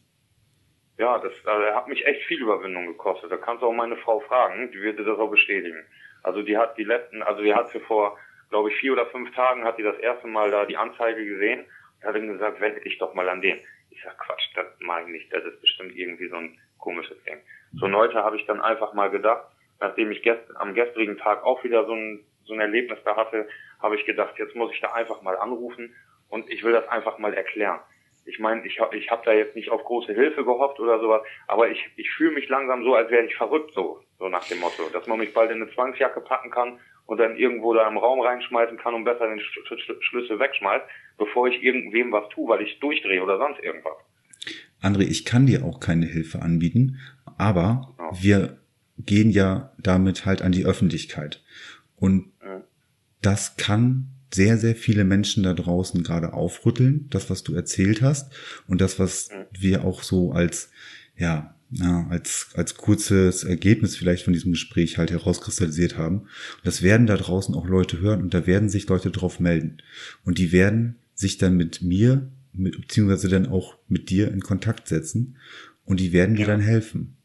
Ja, das also, hat mich echt viel Überwindung gekostet. Da kannst du auch meine Frau fragen, die wird dir das auch bestätigen. Also die hat die letzten, also die hat sie vor, glaube ich, vier oder fünf Tagen hat die das erste Mal da die Anzeige gesehen und hat dann gesagt, wende dich doch mal an den. Ich sag, Quatsch, das mag ich nicht, das ist bestimmt irgendwie so ein komisches Ding. So und heute habe ich dann einfach mal gedacht, nachdem ich gest am gestrigen Tag auch wieder so ein, so ein Erlebnis da hatte, habe ich gedacht, jetzt muss ich da einfach mal anrufen und ich will das einfach mal erklären. Ich meine, ich habe ich hab da jetzt nicht auf große Hilfe gehofft oder sowas, aber ich, ich fühle mich langsam so, als wäre ich verrückt, so, so nach dem Motto, dass man mich bald in eine Zwangsjacke packen kann und dann irgendwo da im Raum reinschmeißen kann und besser den Sch Sch Schlüssel wegschmeißt, bevor ich irgendwem was tue, weil ich durchdrehe oder sonst irgendwas. André, ich kann dir auch keine Hilfe anbieten, aber genau. wir gehen ja damit halt an die Öffentlichkeit. Und mhm. das kann sehr, sehr viele Menschen da draußen gerade aufrütteln, das, was du erzählt hast und das, was mhm. wir auch so als, ja, ja, als, als kurzes Ergebnis vielleicht von diesem Gespräch halt herauskristallisiert haben. Und das werden da draußen auch Leute hören und da werden sich Leute drauf melden. Und die werden sich dann mit mir, mit, beziehungsweise dann auch mit dir in Kontakt setzen und die werden dir dann helfen.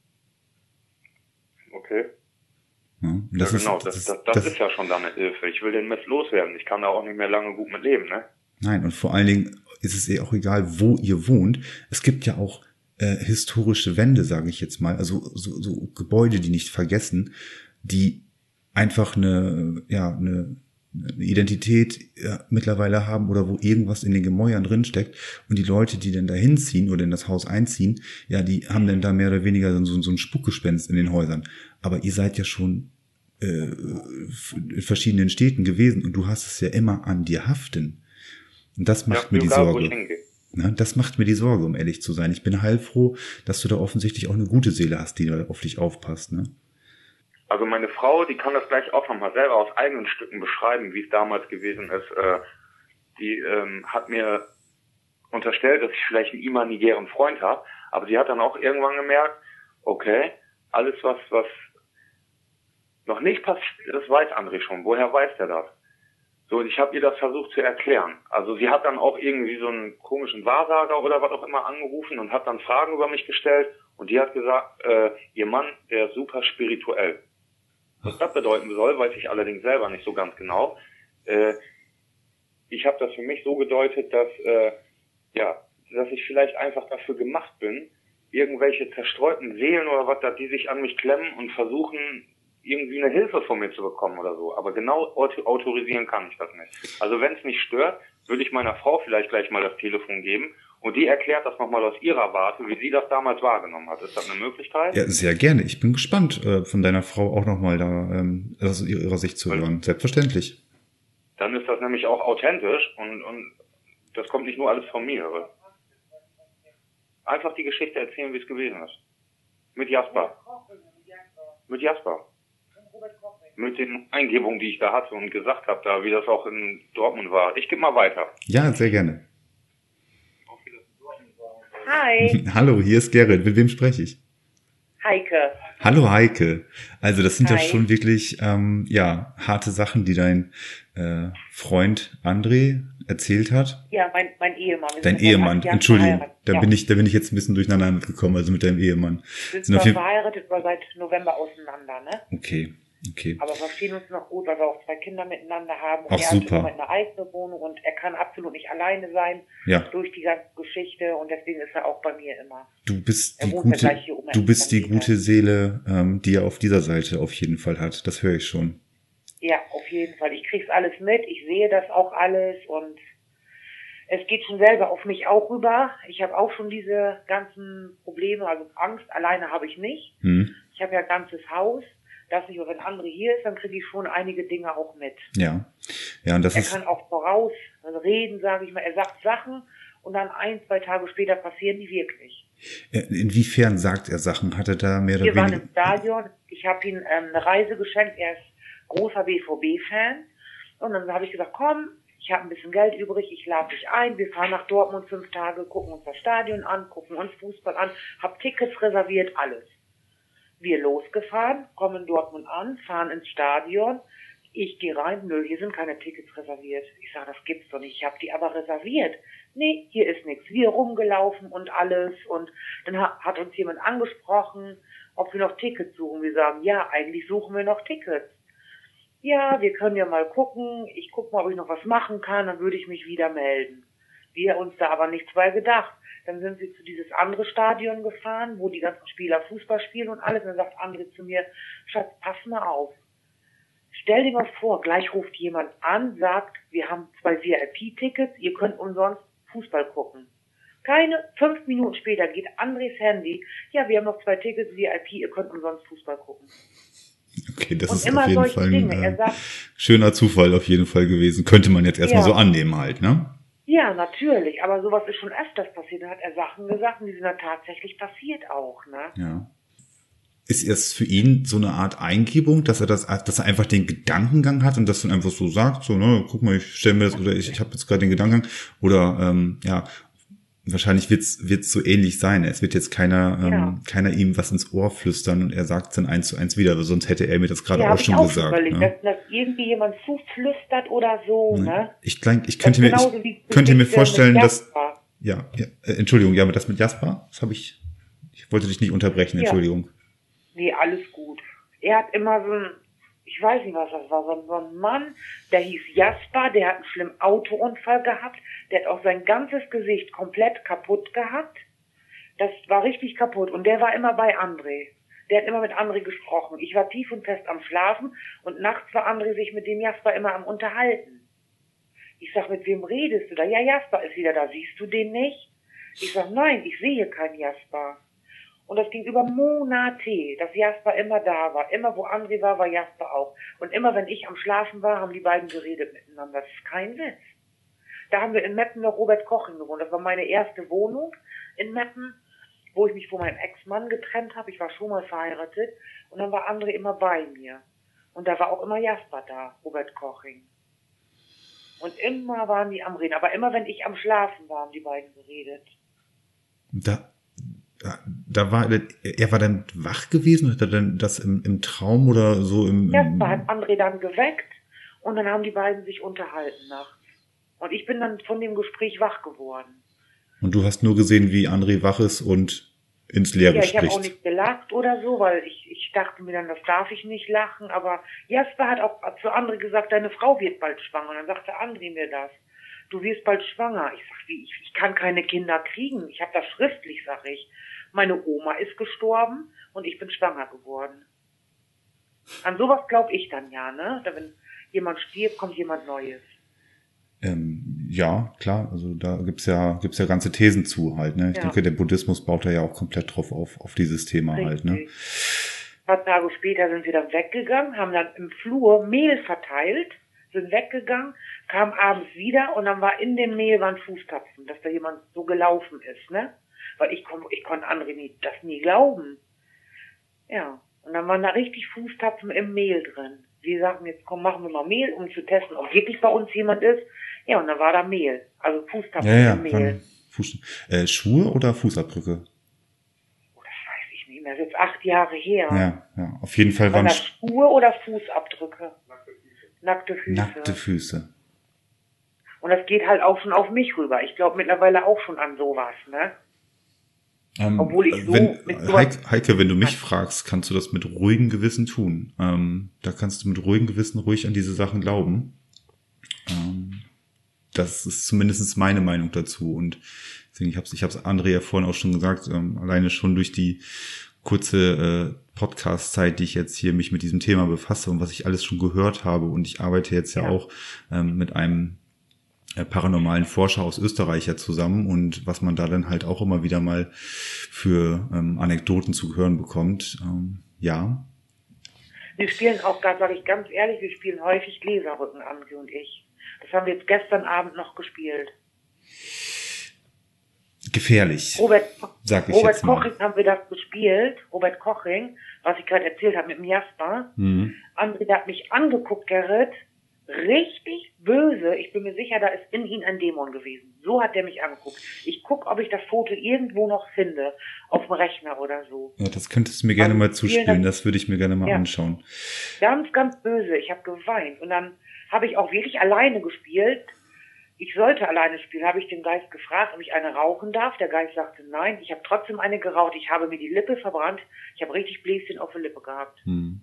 Ja, ja genau, ist, das, das, das, das, ist ja schon damit Hilfe. Ich will den Mist loswerden. Ich kann da auch nicht mehr lange gut mit leben, ne? Nein, und vor allen Dingen ist es eh auch egal, wo ihr wohnt. Es gibt ja auch äh, historische Wände, sage ich jetzt mal, also so, so Gebäude, die nicht vergessen, die einfach eine, ja, eine, eine Identität ja, mittlerweile haben oder wo irgendwas in den Gemäuern drinsteckt und die Leute, die dann da hinziehen oder in das Haus einziehen, ja, die haben dann da mehr oder weniger so, so ein Spuckgespenst in den Häusern aber ihr seid ja schon äh, in verschiedenen Städten gewesen und du hast es ja immer an dir haften. Und das macht ja, mir die Sorge. Na, das macht mir die Sorge, um ehrlich zu sein. Ich bin heilfroh, dass du da offensichtlich auch eine gute Seele hast, die da auf dich aufpasst. Ne? Also meine Frau, die kann das gleich auch nochmal selber aus eigenen Stücken beschreiben, wie es damals gewesen ist. Äh, die ähm, hat mir unterstellt, dass ich vielleicht einen imaginären Freund habe, aber sie hat dann auch irgendwann gemerkt, okay, alles was, was noch nicht passiert, das weiß André schon. Woher weiß der das? So, und ich habe ihr das versucht zu erklären. Also sie hat dann auch irgendwie so einen komischen Wahrsager oder was auch immer angerufen und hat dann Fragen über mich gestellt und die hat gesagt, äh, ihr Mann, der ist super spirituell. Was das bedeuten soll, weiß ich allerdings selber nicht so ganz genau. Äh, ich habe das für mich so gedeutet, dass äh, ja, dass ich vielleicht einfach dafür gemacht bin, irgendwelche zerstreuten Seelen oder was da, die sich an mich klemmen und versuchen, irgendwie eine Hilfe von mir zu bekommen oder so. Aber genau autorisieren kann ich das nicht. Also wenn es mich stört, würde ich meiner Frau vielleicht gleich mal das Telefon geben und die erklärt das nochmal aus ihrer Warte, wie sie das damals wahrgenommen hat. Ist das eine Möglichkeit? Ja, sehr gerne. Ich bin gespannt, äh, von deiner Frau auch nochmal da ähm, aus ihrer Sicht zu hören. Selbstverständlich. Dann ist das nämlich auch authentisch und, und das kommt nicht nur alles von mir. Einfach die Geschichte erzählen, wie es gewesen ist. Mit Jasper. Mit Jasper mit den Eingebungen, die ich da hatte und gesagt habe, da wie das auch in Dortmund war. Ich gebe mal weiter. Ja, sehr gerne. Hi. Hallo, hier ist Gerrit. Mit wem spreche ich? Heike. Hallo Heike. Also das sind Hi. ja schon wirklich ähm, ja harte Sachen, die dein äh, Freund André erzählt hat. Ja, mein, mein Ehemann. Dein Ehemann, Entschuldigung, da ja. bin ich, da bin ich jetzt ein bisschen durcheinander mitgekommen, also mit deinem Ehemann. Wir sind sind verheiratet, aber seit November auseinander, ne? Okay, okay. Aber wir verstehen uns noch gut, weil wir auch zwei Kinder miteinander haben. Und Ach, er super. hat eine eigene Wohnung und er kann absolut nicht alleine sein Ja, durch die ganze Geschichte und deswegen ist er auch bei mir immer. du bist Er die ja gute, du bist die gute Seele, ähm, die er auf dieser Seite auf jeden Fall hat. Das höre ich schon. Ja, auf jeden Fall. Ich krieg's alles mit, ich sehe das auch alles und es geht schon selber auf mich auch rüber. Ich habe auch schon diese ganzen Probleme, also Angst alleine habe ich nicht. Hm? Ich habe ja ein ganzes Haus, dass ich, wenn andere hier ist, dann kriege ich schon einige Dinge auch mit. Ja, ja, und das Er ist kann auch voraus reden, sage ich mal. Er sagt Sachen und dann ein, zwei Tage später passieren die wirklich. inwiefern sagt er Sachen? Hat er da mehr oder Wir waren weniger? im Stadion. Ich habe ihm ähm, eine Reise geschenkt. Er ist großer BVB-Fan. Und dann habe ich gesagt, komm, ich habe ein bisschen Geld übrig, ich lade dich ein. Wir fahren nach Dortmund fünf Tage, gucken uns das Stadion an, gucken uns Fußball an, hab Tickets reserviert, alles. Wir losgefahren, kommen Dortmund an, fahren ins Stadion. Ich gehe rein, nö, hier sind keine Tickets reserviert. Ich sage, das gibt's doch nicht. Ich habe die aber reserviert. Nee, hier ist nichts. Wir rumgelaufen und alles. Und dann ha- hat uns jemand angesprochen, ob wir noch Tickets suchen. Wir sagen, ja, eigentlich suchen wir noch Tickets. Ja, wir können ja mal gucken. Ich gucke mal, ob ich noch was machen kann. Dann würde ich mich wieder melden. Wir uns da aber nichts bei gedacht. Dann sind wir zu dieses andere Stadion gefahren, wo die ganzen Spieler Fußball spielen und alles. Und dann sagt André zu mir, Schatz, pass mal auf. Stell dir mal vor, gleich ruft jemand an, sagt, wir haben zwei VIP-Tickets, ihr könnt umsonst Fußball gucken. Keine fünf Minuten später geht Andres Handy, ja, wir haben noch zwei Tickets VIP, ihr könnt umsonst Fußball gucken. Okay, das und ist auf jeden Fall ein äh, schöner Zufall auf jeden Fall gewesen. Könnte man jetzt erstmal Ja. so annehmen halt, ne? Ja, natürlich, aber sowas ist schon öfters passiert. Dann hat er Sachen gesagt die sind dann tatsächlich passiert auch, ne? Ja. Ist es für ihn so eine Art Eingebung, dass er das, dass er einfach den Gedankengang hat und das dann einfach so sagt, so, ne, guck mal, ich stelle mir das oder ich, ich habe jetzt gerade den Gedankengang oder ähm, ja, wahrscheinlich wird's wird's so ähnlich sein. Es wird jetzt keiner ähm, Ja. keiner ihm was ins Ohr flüstern und er sagt dann eins zu eins wieder, sonst hätte er mir das gerade ja, auch schon auch gesagt. überlegt, ne? dass, dass irgendwie jemand zuflüstert oder so, ne? Ich, klein, ich Das könnte mir ich könnte mir vorstellen, dass ja, ja äh, Entschuldigung, ja, aber das mit Jasper, das habe ich ich wollte dich nicht unterbrechen, Ja. Entschuldigung. Nee, alles gut. Er hat immer so ein, ich weiß nicht, was das war, so so ein Mann, der hieß Jasper, der hat einen schlimmen Autounfall gehabt, der hat auch sein ganzes Gesicht komplett kaputt gehabt. Das war richtig kaputt und der war immer bei André. Der hat immer mit André gesprochen. Ich war tief und fest am Schlafen und nachts war André sich mit dem Jasper immer am Unterhalten. Ich sag, mit wem redest du da? Ja, Jasper ist wieder da. Siehst du den nicht? Ich sag, nein, ich sehe keinen Jasper. Und das ging über Monate, dass Jasper immer da war. Immer wo André war, war Jasper auch. Und immer wenn ich am Schlafen war, haben die beiden geredet miteinander. Das ist kein Witz. Da haben wir in Meppen noch Robert Koching gewohnt. Das war meine erste Wohnung in Meppen, wo ich mich von meinem Ex-Mann getrennt habe. Ich war schon mal verheiratet. Und dann war André immer bei mir. Und da war auch immer Jasper da, Robert Koching. Und immer waren die am Reden. Aber immer wenn ich am Schlafen war, haben die beiden geredet. Da, da, war, er war dann wach gewesen, hat er dann das im, im Traum oder so im, Jasper hat André dann geweckt und dann haben die beiden sich unterhalten nachts. Und ich bin dann von dem Gespräch wach geworden. und du hast nur gesehen, wie André wach ist und ins Leere ja, ich habe auch spricht. nicht gelacht oder so, weil ich, ich dachte mir dann, das darf ich nicht lachen. Aber Jasper hat auch zu André gesagt, deine Frau wird bald schwanger. Und dann sagte André mir das. Du wirst bald schwanger. Ich sag, wie, ich, ich kann keine Kinder kriegen. Ich habe das schriftlich, sag ich. Meine Oma ist gestorben und ich bin schwanger geworden. An sowas glaube ich dann ja, ne? Da wenn jemand stirbt, kommt jemand Neues. Ähm, ja, klar, also da gibt's ja, gibt's ja ganze Thesen zu halt, ne? Ich Ja. denke, der Buddhismus baut da ja auch komplett drauf auf, auf dieses Thema halt, ne? Richtig. Ein paar Tage später sind wir dann weggegangen, haben dann im Flur Mehl verteilt, sind weggegangen, kamen abends wieder und dann war in dem Mehl waren Fußtapfen, dass da jemand so gelaufen ist, ne? Weil ich, kon ich konnte andere nie, das nie glauben. Ja, und dann waren da richtig Fußtapfen im Mehl drin. Wir sagten, jetzt komm, machen wir mal Mehl, um zu testen, ob wirklich bei uns jemand ist. Ja, und dann war da Mehl, also Fußtapfen Ja, ja, im Mehl. Fuß, äh, Schuhe oder Fußabdrücke? Oh, das weiß ich nicht Das ist jetzt acht Jahre her. Ja, ja. Auf jeden Fall Waren waren das Schuhe oder Fußabdrücke? Nackte Füße. nackte Füße. Und das geht halt auch schon auf mich rüber. Ich glaube mittlerweile auch schon an sowas, ne? Ähm, Obwohl ich so wenn, mit sowas- Heike, Heike, wenn du mich fragst, kannst du das mit ruhigem Gewissen tun. Ähm, da kannst du mit ruhigem Gewissen ruhig an diese Sachen glauben. Ähm, das ist zumindest meine Meinung dazu. Und deswegen, ich habe es ich hab's André ja vorhin auch schon gesagt, ähm, alleine schon durch die kurze äh, Podcast-Zeit, die ich jetzt hier mich mit diesem Thema befasse und was ich alles schon gehört habe. Und ich arbeite jetzt ja, Ja. auch ähm, mit einem äh, paranormalen Forscher aus Österreich ja zusammen und was man da dann halt auch immer wieder mal für ähm, Anekdoten zu hören bekommt. Ähm, ja, Wir spielen auch, sage ich ganz ehrlich, wir spielen häufig Gläserrücken, André und ich. Das haben wir jetzt gestern Abend noch gespielt. gefährlich, Robert, sag ich Robert jetzt mal. Koching haben wir das gespielt. Robert Koching, was ich gerade erzählt habe mit dem Jasper. Mhm. André, der hat mich angeguckt, Gerrit. Richtig böse. Ich bin mir sicher, da ist in ihm ein Dämon gewesen. So hat der mich angeguckt. Ich guck, ob ich das Foto irgendwo noch finde. Auf dem Rechner oder so. Ja, das könntest du mir gerne Also, mal zuspielen, Dank. das würde ich mir gerne mal Ja. anschauen. Ganz, ganz böse. Ich habe geweint. Und dann habe ich auch wirklich alleine gespielt. Ich sollte alleine spielen. Habe ich den Geist gefragt, ob ich eine rauchen darf. Der Geist sagte nein. Ich habe trotzdem eine geraucht. Ich habe mir die Lippe verbrannt. Ich habe richtig Bläschen auf der Lippe gehabt. Hm.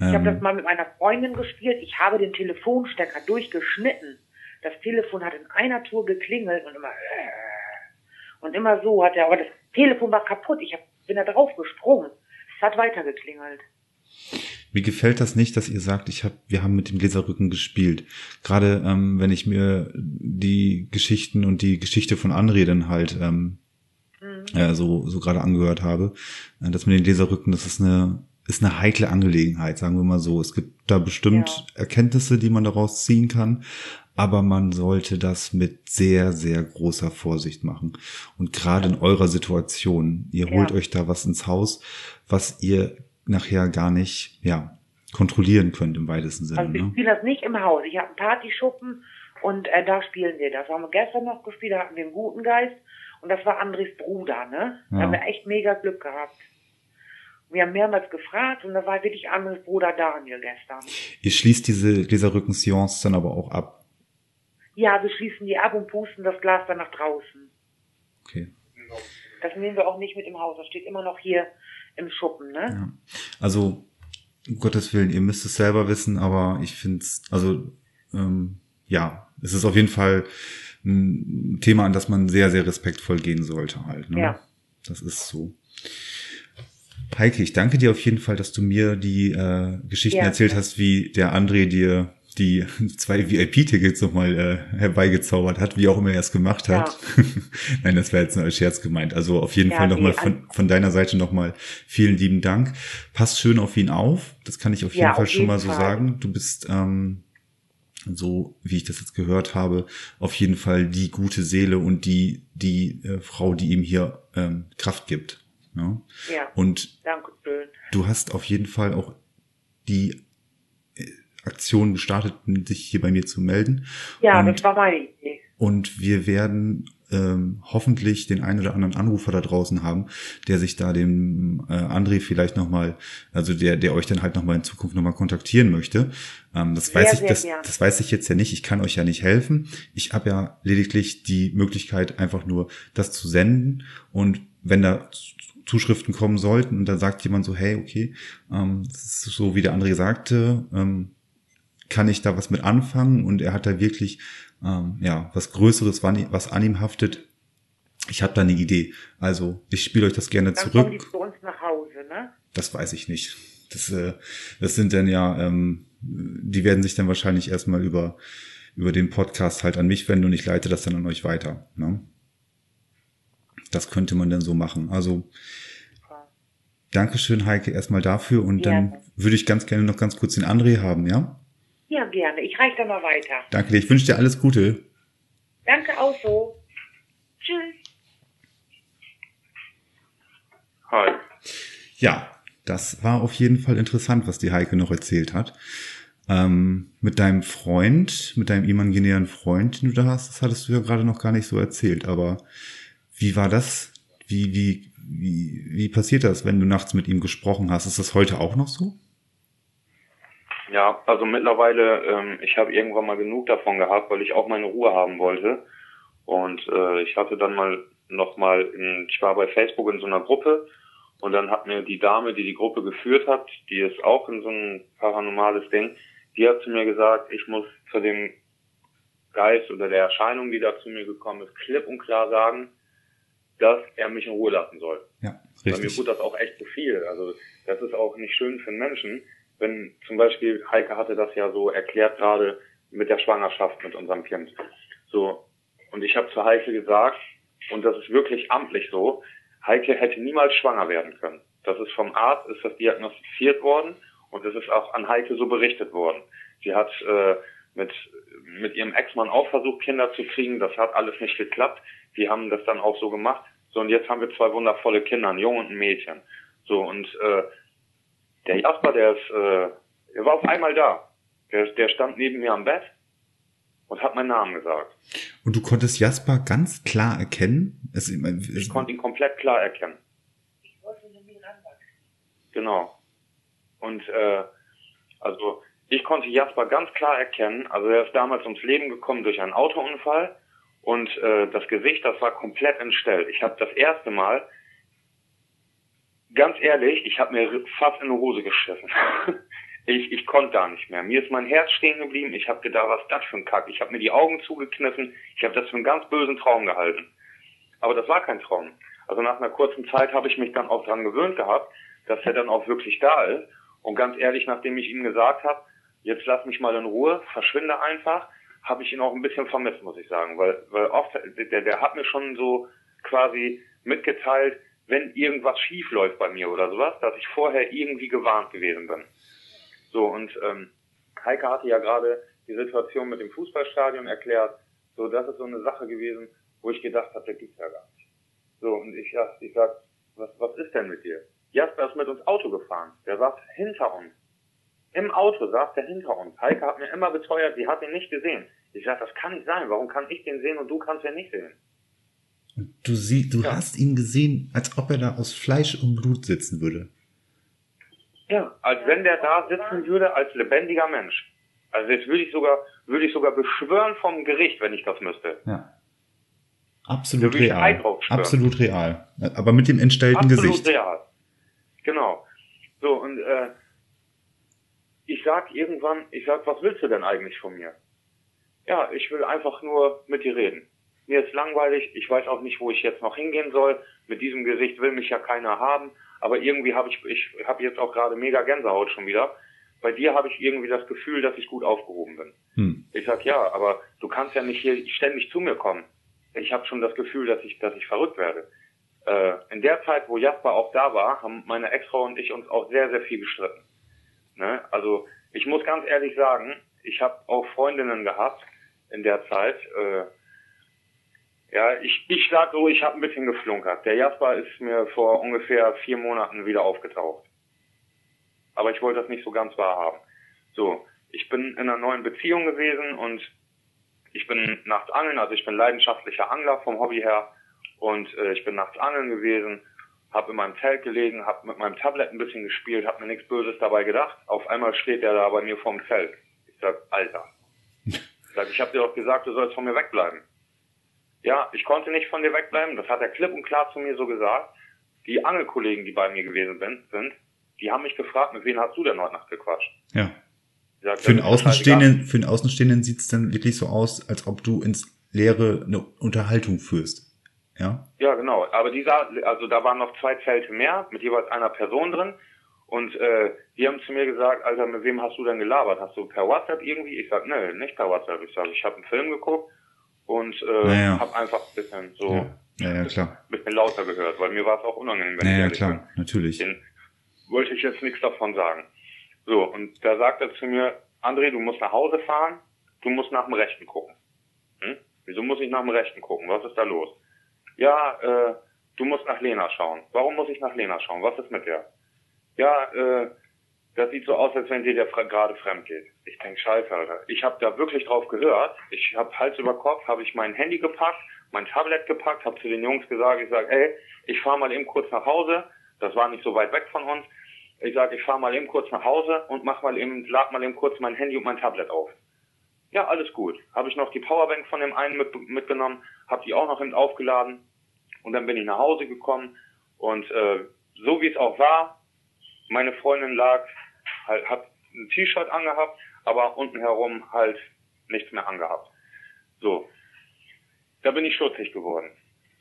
Ich habe das Ähm, mal mit meiner Freundin gespielt. Ich habe den Telefonstecker durchgeschnitten. Das Telefon hat in einer Tour geklingelt und immer äh, und immer so hat er. Aber das Telefon war kaputt. Ich hab, bin da drauf gesprungen. Es hat weiter geklingelt. Mir gefällt das nicht, dass ihr sagt, ich hab, wir haben mit dem Gläserrücken gespielt. Gerade ähm, wenn ich mir die Geschichten und die Geschichte von André dann halt ähm, äh, so, so gerade angehört habe, äh, dass mit den Gläserrücken, das ist eine ist eine heikle Angelegenheit, sagen wir mal so. Es gibt da bestimmt Erkenntnisse, die man daraus ziehen kann, aber man sollte das mit sehr, sehr großer Vorsicht machen. Und gerade in eurer Situation, ihr Ja. holt euch da was ins Haus, was ihr nachher gar nicht, ja, kontrollieren könnt im weitesten Sinne. Also ich Ne? spiele das nicht im Haus. Ich habe einen Partyschuppen und äh, da spielen wir das. Haben wir gestern noch gespielt, da hatten wir einen guten Geist und das war Andres Bruder, ne? Da Ja. haben wir echt mega Glück gehabt. Wir haben mehrmals gefragt und da war wirklich Andres Bruder Daniel gestern. Ihr schließt diese Gläserrücken-Seance dann aber auch ab. Ja, wir schließen die ab und pusten das Glas dann nach draußen. Okay. Das nehmen wir auch nicht mit im Haus. Das steht immer noch hier im Schuppen, ne? Ja. Also, um Gottes Willen, ihr müsst es selber wissen, aber ich finde es, also, ähm, ja, es ist auf jeden Fall ein Thema, an das man sehr, sehr respektvoll gehen sollte halt. Ne? Ja. Das ist so. Heike, ich danke dir auf jeden Fall, dass du mir die äh, Geschichten Ja. erzählt hast, wie der André dir die zwei VIP-Tickets nochmal äh, herbeigezaubert hat, wie auch immer er es gemacht hat. Nein, das wäre jetzt nur als Scherz gemeint. Also auf jeden Ja, Fall nochmal von, von deiner Seite nochmal vielen lieben Dank. Passt schön auf ihn auf. Das kann ich auf jeden Ja, Fall auf schon jeden mal so Fall. sagen. Du bist, ähm, so wie ich das jetzt gehört habe, auf jeden Fall die gute Seele und die, die äh, Frau, die ihm hier ähm, Kraft gibt. Ja? Ja. Und Danke schön. du hast auf jeden Fall auch die äh, Aktion gestartet, sich hier bei mir zu melden. Ja, und, das war meine Idee. und wir werden ähm, hoffentlich den einen oder anderen Anrufer da draußen haben, der sich da dem äh, André vielleicht nochmal, also der, der euch dann halt nochmal in Zukunft nochmal kontaktieren möchte. Ähm, das Sehr, weiß ich, das, gern. das weiß ich jetzt ja nicht. Ich kann euch ja nicht helfen. Ich habe ja lediglich die Möglichkeit, einfach nur das zu senden und wenn da Zuschriften kommen sollten und da sagt jemand so, hey, okay, ähm, so wie der André sagte, ähm, kann ich da was mit anfangen und er hat da wirklich ähm, ja was Größeres, was an ihm haftet. Ich habe da eine Idee. Also ich spiele euch das gerne Dann kommen die zurück. zu uns nach Hause, ne? Das weiß ich nicht. Das, äh, das sind dann ja, ähm, die werden sich dann wahrscheinlich erstmal über über den Podcast halt an mich wenden und ich leite das dann an euch weiter. Ne? Das könnte man dann so machen. Also Dankeschön, Heike, erstmal dafür und dann Gerne. würde ich ganz gerne noch ganz kurz den André haben, ja? Ja, gerne. Ich reiche dann mal weiter. Danke dir. Ich wünsche dir alles Gute. Danke auch so. Tschüss. Hi. Ja, das war auf jeden Fall interessant, was die Heike noch erzählt hat. Ähm, mit deinem Freund, mit deinem imaginären Freund, den du da hast, das hattest du ja gerade noch gar nicht so erzählt. Aber wie war das? Wie, wie, wie, wie passiert das, wenn du nachts mit ihm gesprochen hast? Ist das heute auch noch so? Ja, also mittlerweile, ähm, ich habe irgendwann mal genug davon gehabt, weil ich auch meine Ruhe haben wollte. Und äh, ich hatte dann mal noch mal, in, ich war bei Facebook in so einer Gruppe und dann hat mir die Dame, die die Gruppe geführt hat, die ist auch in so ein paranormales Ding, die hat zu mir gesagt, ich muss zu dem Geist oder der Erscheinung, die da zu mir gekommen ist, klipp und klar sagen, dass er mich in Ruhe lassen soll. Ja, richtig. Bei mir tut das auch echt zu viel. Also das ist auch nicht schön für einen Menschen, wenn zum Beispiel Heike hatte das ja so erklärt gerade mit der Schwangerschaft mit unserem Kind. So und ich habe zu Heike gesagt und das ist wirklich amtlich so, Heike hätte niemals schwanger werden können. Das ist vom Arzt, ist das diagnostiziert worden und es ist auch an Heike so berichtet worden. Sie hat äh, mit, mit ihrem Ex-Mann auch versucht, Kinder zu kriegen. Das hat alles nicht geklappt. Die haben das dann auch so gemacht. So, und jetzt haben wir zwei wundervolle Kinder, ein Junge und ein Mädchen. So, und äh, der Jasper, der ist, äh, der war auf einmal da. Der, der stand neben mir am Bett und hat meinen Namen gesagt. Und du konntest Jasper ganz klar erkennen? Es, es, ich konnte ihn komplett klar erkennen. Ich wollte ihn Genau. Und äh, also ich konnte Jasper ganz klar erkennen. Also er ist damals ums Leben gekommen durch einen Autounfall und äh, das Gesicht, das war komplett entstellt. Ich habe das erste Mal, ganz ehrlich, ich habe mir fast in die Hose geschissen. Ich, ich konnte da nicht mehr. Mir ist mein Herz stehen geblieben. Ich habe gedacht, was das für ein Kack? Ich habe mir die Augen zugekniffen. Ich habe das für einen ganz bösen Traum gehalten. Aber das war kein Traum. Also nach einer kurzen Zeit habe ich mich dann auch dran gewöhnt gehabt, dass er dann auch wirklich da ist. Und ganz ehrlich, nachdem ich ihm gesagt habe, jetzt lass mich mal in Ruhe, verschwinde einfach, habe ich ihn auch ein bisschen vermisst, muss ich sagen. Weil, weil oft, der, der hat mir schon so quasi mitgeteilt, wenn irgendwas schief läuft bei mir oder sowas, dass ich vorher irgendwie gewarnt gewesen bin. So, und ähm, Heike hatte ja gerade die Situation mit dem Fußballstadion erklärt. So, das ist so eine Sache gewesen, wo ich gedacht habe, der gibt's ja gar nicht. So, und ich, ich sag, was, was ist denn mit dir? Jasper ist mit uns Auto gefahren. Der saß hinter uns. Im Auto saß der hinter uns. Heike hat mir immer beteuert, sie hat ihn nicht gesehen. Ich sag, das kann nicht sein. Warum kann ich den sehen und du kannst ihn nicht sehen? Du sie, du ja. hast ihn gesehen, als ob er da aus Fleisch und Blut sitzen würde. Ja, als wenn der da sitzen würde als lebendiger Mensch. Also jetzt würde ich sogar, würde ich sogar beschwören vom Gericht, wenn ich das müsste. Ja. Absolut real. Absolut real. Aber mit dem entstellten Absolut Gesicht. Absolut real. Genau. So, und äh, ich sag irgendwann, ich sag, was willst du denn eigentlich von mir? Ja, ich will einfach nur mit dir reden. Mir ist langweilig, ich weiß auch nicht, wo ich jetzt noch hingehen soll. Mit diesem Gesicht will mich ja keiner haben. Aber irgendwie habe ich, ich habe jetzt auch gerade mega Gänsehaut schon wieder. Bei dir habe ich irgendwie das Gefühl, dass ich gut aufgehoben bin. Hm. Ich sag ja, aber du kannst ja nicht hier ständig zu mir kommen. Ich habe schon das Gefühl, dass ich, dass ich verrückt werde. Äh, in der Zeit, wo Jasper auch da war, haben meine Ex-Frau und ich uns auch sehr, sehr viel gestritten. Ne? Also ich muss ganz ehrlich sagen, ich habe auch Freundinnen gehabt in der Zeit, äh, ja, ich, ich sag so, ich habe ein bisschen geflunkert. Der Jasper ist mir vor ungefähr vier Monaten wieder aufgetaucht. Aber ich wollte das nicht so ganz wahrhaben. So, ich bin in einer neuen Beziehung gewesen und ich bin nachts angeln, also ich bin leidenschaftlicher Angler vom Hobby her und äh, ich bin nachts angeln gewesen, habe in meinem Zelt gelegen, habe mit meinem Tablet ein bisschen gespielt, habe mir nichts Böses dabei gedacht. Auf einmal steht er da bei mir vorm Zelt. Ich sag, Alter. Ich sag, ich habe dir doch gesagt, du sollst von mir wegbleiben. Ja, ich konnte nicht von dir wegbleiben. Das hat er klipp und klar zu mir so gesagt. Die Angelkollegen, die bei mir gewesen sind, die haben mich gefragt, mit wem hast du denn heute Nacht gequatscht? Ja. Sag, für, einen Außenstehenden, für einen Außenstehenden sieht es dann wirklich so aus, als ob du ins Leere eine Unterhaltung führst. Ja? Ja, genau. Aber dieser, also da waren noch zwei Zelte mehr, mit jeweils einer Person drin. Und äh, die haben zu mir gesagt, Alter, mit wem hast du denn gelabert? Hast du per WhatsApp irgendwie? Ich sag, nee, nicht per WhatsApp. Ich sag, ich habe einen Film geguckt und äh, naja. habe einfach ein bisschen so ja. Ja, ja, klar. Ein bisschen lauter gehört, weil mir war es auch unangenehm, wenn naja, ich klar, bin. natürlich. Den wollte ich jetzt nichts davon sagen. So, und da sagt er zu mir, André, du musst nach Hause fahren, du musst nach dem Rechten gucken. Hm? Wieso muss ich nach dem Rechten gucken? Was ist da los? Ja, äh, du musst nach Lena schauen. Warum muss ich nach Lena schauen? Was ist mit der? Ja, äh, das sieht so aus, als wenn dir der gerade fremd geht. Ich denk, scheiße, Alter. Ich habe da wirklich drauf gehört. Ich habe Hals über Kopf, habe ich mein Handy gepackt, mein Tablet gepackt, habe zu den Jungs gesagt, ich sage, ey, ich fahre mal eben kurz nach Hause. Das war nicht so weit weg von uns. Ich sage, ich fahre mal eben kurz nach Hause und mach mal eben, lad mal eben kurz mein Handy und mein Tablet auf. Ja, alles gut. Habe ich noch die Powerbank von dem einen mit, mitgenommen, habe die auch noch eben aufgeladen und dann bin ich nach Hause gekommen und äh, so wie es auch war, meine Freundin lag, halt, hat ein T-Shirt angehabt, aber unten herum halt nichts mehr angehabt. So, da bin ich schutzig geworden.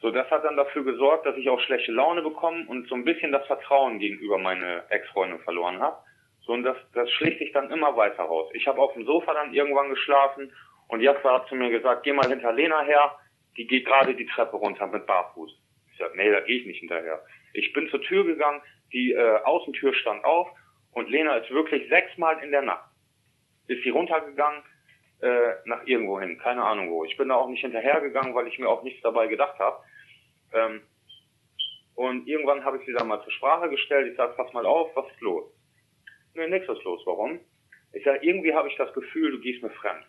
So, das hat dann dafür gesorgt, dass ich auch schlechte Laune bekommen und so ein bisschen das Vertrauen gegenüber meine Ex-Freundin verloren habe. So, und das, das schlicht sich dann immer weiter raus. Ich habe auf dem Sofa dann irgendwann geschlafen und Jasper hat zu mir gesagt, geh mal hinter Lena her, die geht gerade die Treppe runter mit Barfuß. Ich sag, nee, da gehe ich nicht hinterher. Ich bin zur Tür gegangen, die äh, Außentür stand auf und Lena ist wirklich sechsmal in der Nacht. Ist sie runtergegangen, äh, nach irgendwo hin, keine Ahnung wo. Ich bin da auch nicht hinterhergegangen, weil ich mir auch nichts dabei gedacht habe. Ähm, und irgendwann habe ich sie dann mal zur Sprache gestellt. Ich sage, pass mal auf, was ist los? Nee, nichts ist los. Warum? Ich sage, irgendwie habe ich das Gefühl, du gehst mir fremd.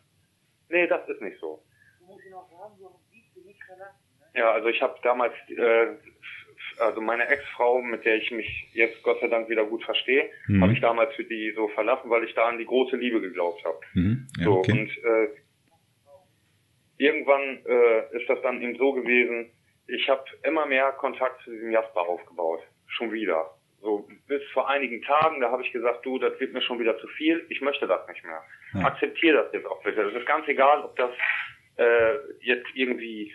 Nee, das ist nicht so. Muss ich noch sagen, du hast nicht verlassen, ne? Ja, also ich habe damals, äh, also meine Ex-Frau, mit der ich mich jetzt Gott sei Dank wieder gut verstehe, mhm. habe ich damals für die so verlassen, weil ich da an die große Liebe geglaubt habe. Mhm. Ja, so okay. und äh, irgendwann äh, ist das dann eben so gewesen, ich habe immer mehr Kontakt zu diesem Jasper aufgebaut. Schon wieder. So bis vor einigen Tagen, da habe ich gesagt, du, das wird mir schon wieder zu viel, ich möchte das nicht mehr. Ja. Akzeptiere das jetzt auch bitte. Das ist ganz egal, ob das äh, jetzt irgendwie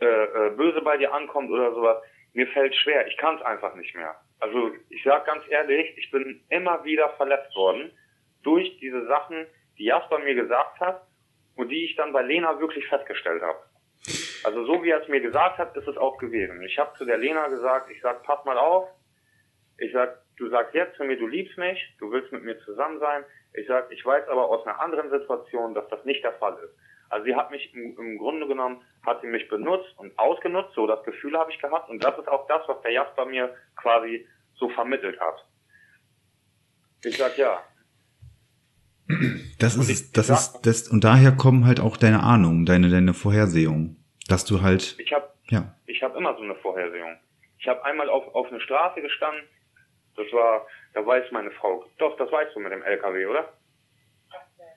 äh, äh, böse bei dir ankommt oder sowas. Mir fällt schwer, ich kann es einfach nicht mehr. Also ich sag ganz ehrlich, ich bin immer wieder verletzt worden durch diese Sachen, die Jasper mir gesagt hat und die ich dann bei Lena wirklich festgestellt habe. Also so wie er es mir gesagt hat, ist es auch gewesen. Ich habe zu der Lena gesagt, ich sag, pass mal auf. Ich sag, du sagst jetzt zu mir, du liebst mich, du willst mit mir zusammen sein. Ich sag, ich weiß aber aus einer anderen Situation, dass das nicht der Fall ist. Also sie hat mich im, im Grunde genommen, hat sie mich benutzt und ausgenutzt, so das Gefühl habe ich gehabt. Und das ist auch das, was der Jasper mir quasi so vermittelt hat. Ich sag ja. Das ist, ich, das ist, das, und daher kommen halt auch deine Ahnungen, deine, deine Vorhersehungen. Dass du halt. Ich habe ja. ich hab immer so eine Vorhersehung. Ich habe einmal auf, auf eine Straße gestanden. Das war, da weiß meine Frau. Doch, das weißt du mit dem LKW, oder?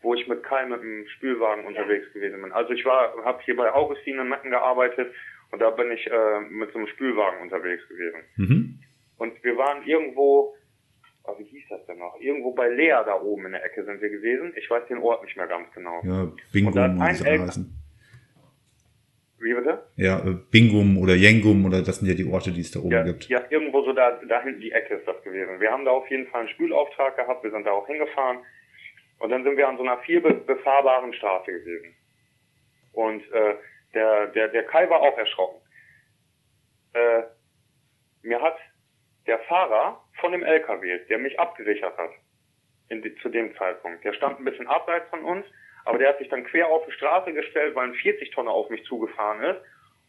Wo ich mit Kai mit dem Spülwagen unterwegs gewesen bin. Also ich war, habe hier bei Augustin in Metten gearbeitet und da bin ich äh, mit so einem Spülwagen unterwegs gewesen. Mhm. Und wir waren irgendwo, oh, wie hieß das denn noch? Irgendwo bei Lea da oben in der Ecke sind wir gewesen. Ich weiß den Ort nicht mehr ganz genau. Ja, Bingo hat ein wie bitte? Ja, äh, Bingum oder Jengum oder das sind ja die Orte, die es da oben ja, gibt. Ja, irgendwo so da, da hinten die Ecke ist das gewesen. Wir haben da auf jeden Fall einen Spülauftrag gehabt, wir sind da auch hingefahren und dann sind wir an so einer viel befahrbaren Straße gewesen. Und äh, der, der, der Kai war auch erschrocken. Äh, mir hat der Fahrer von dem LKW, der mich abgesichert hat, in zu dem Zeitpunkt, der stand ein bisschen abseits von uns aber der hat sich dann quer auf die Straße gestellt, weil ein 40-Tonner auf mich zugefahren ist.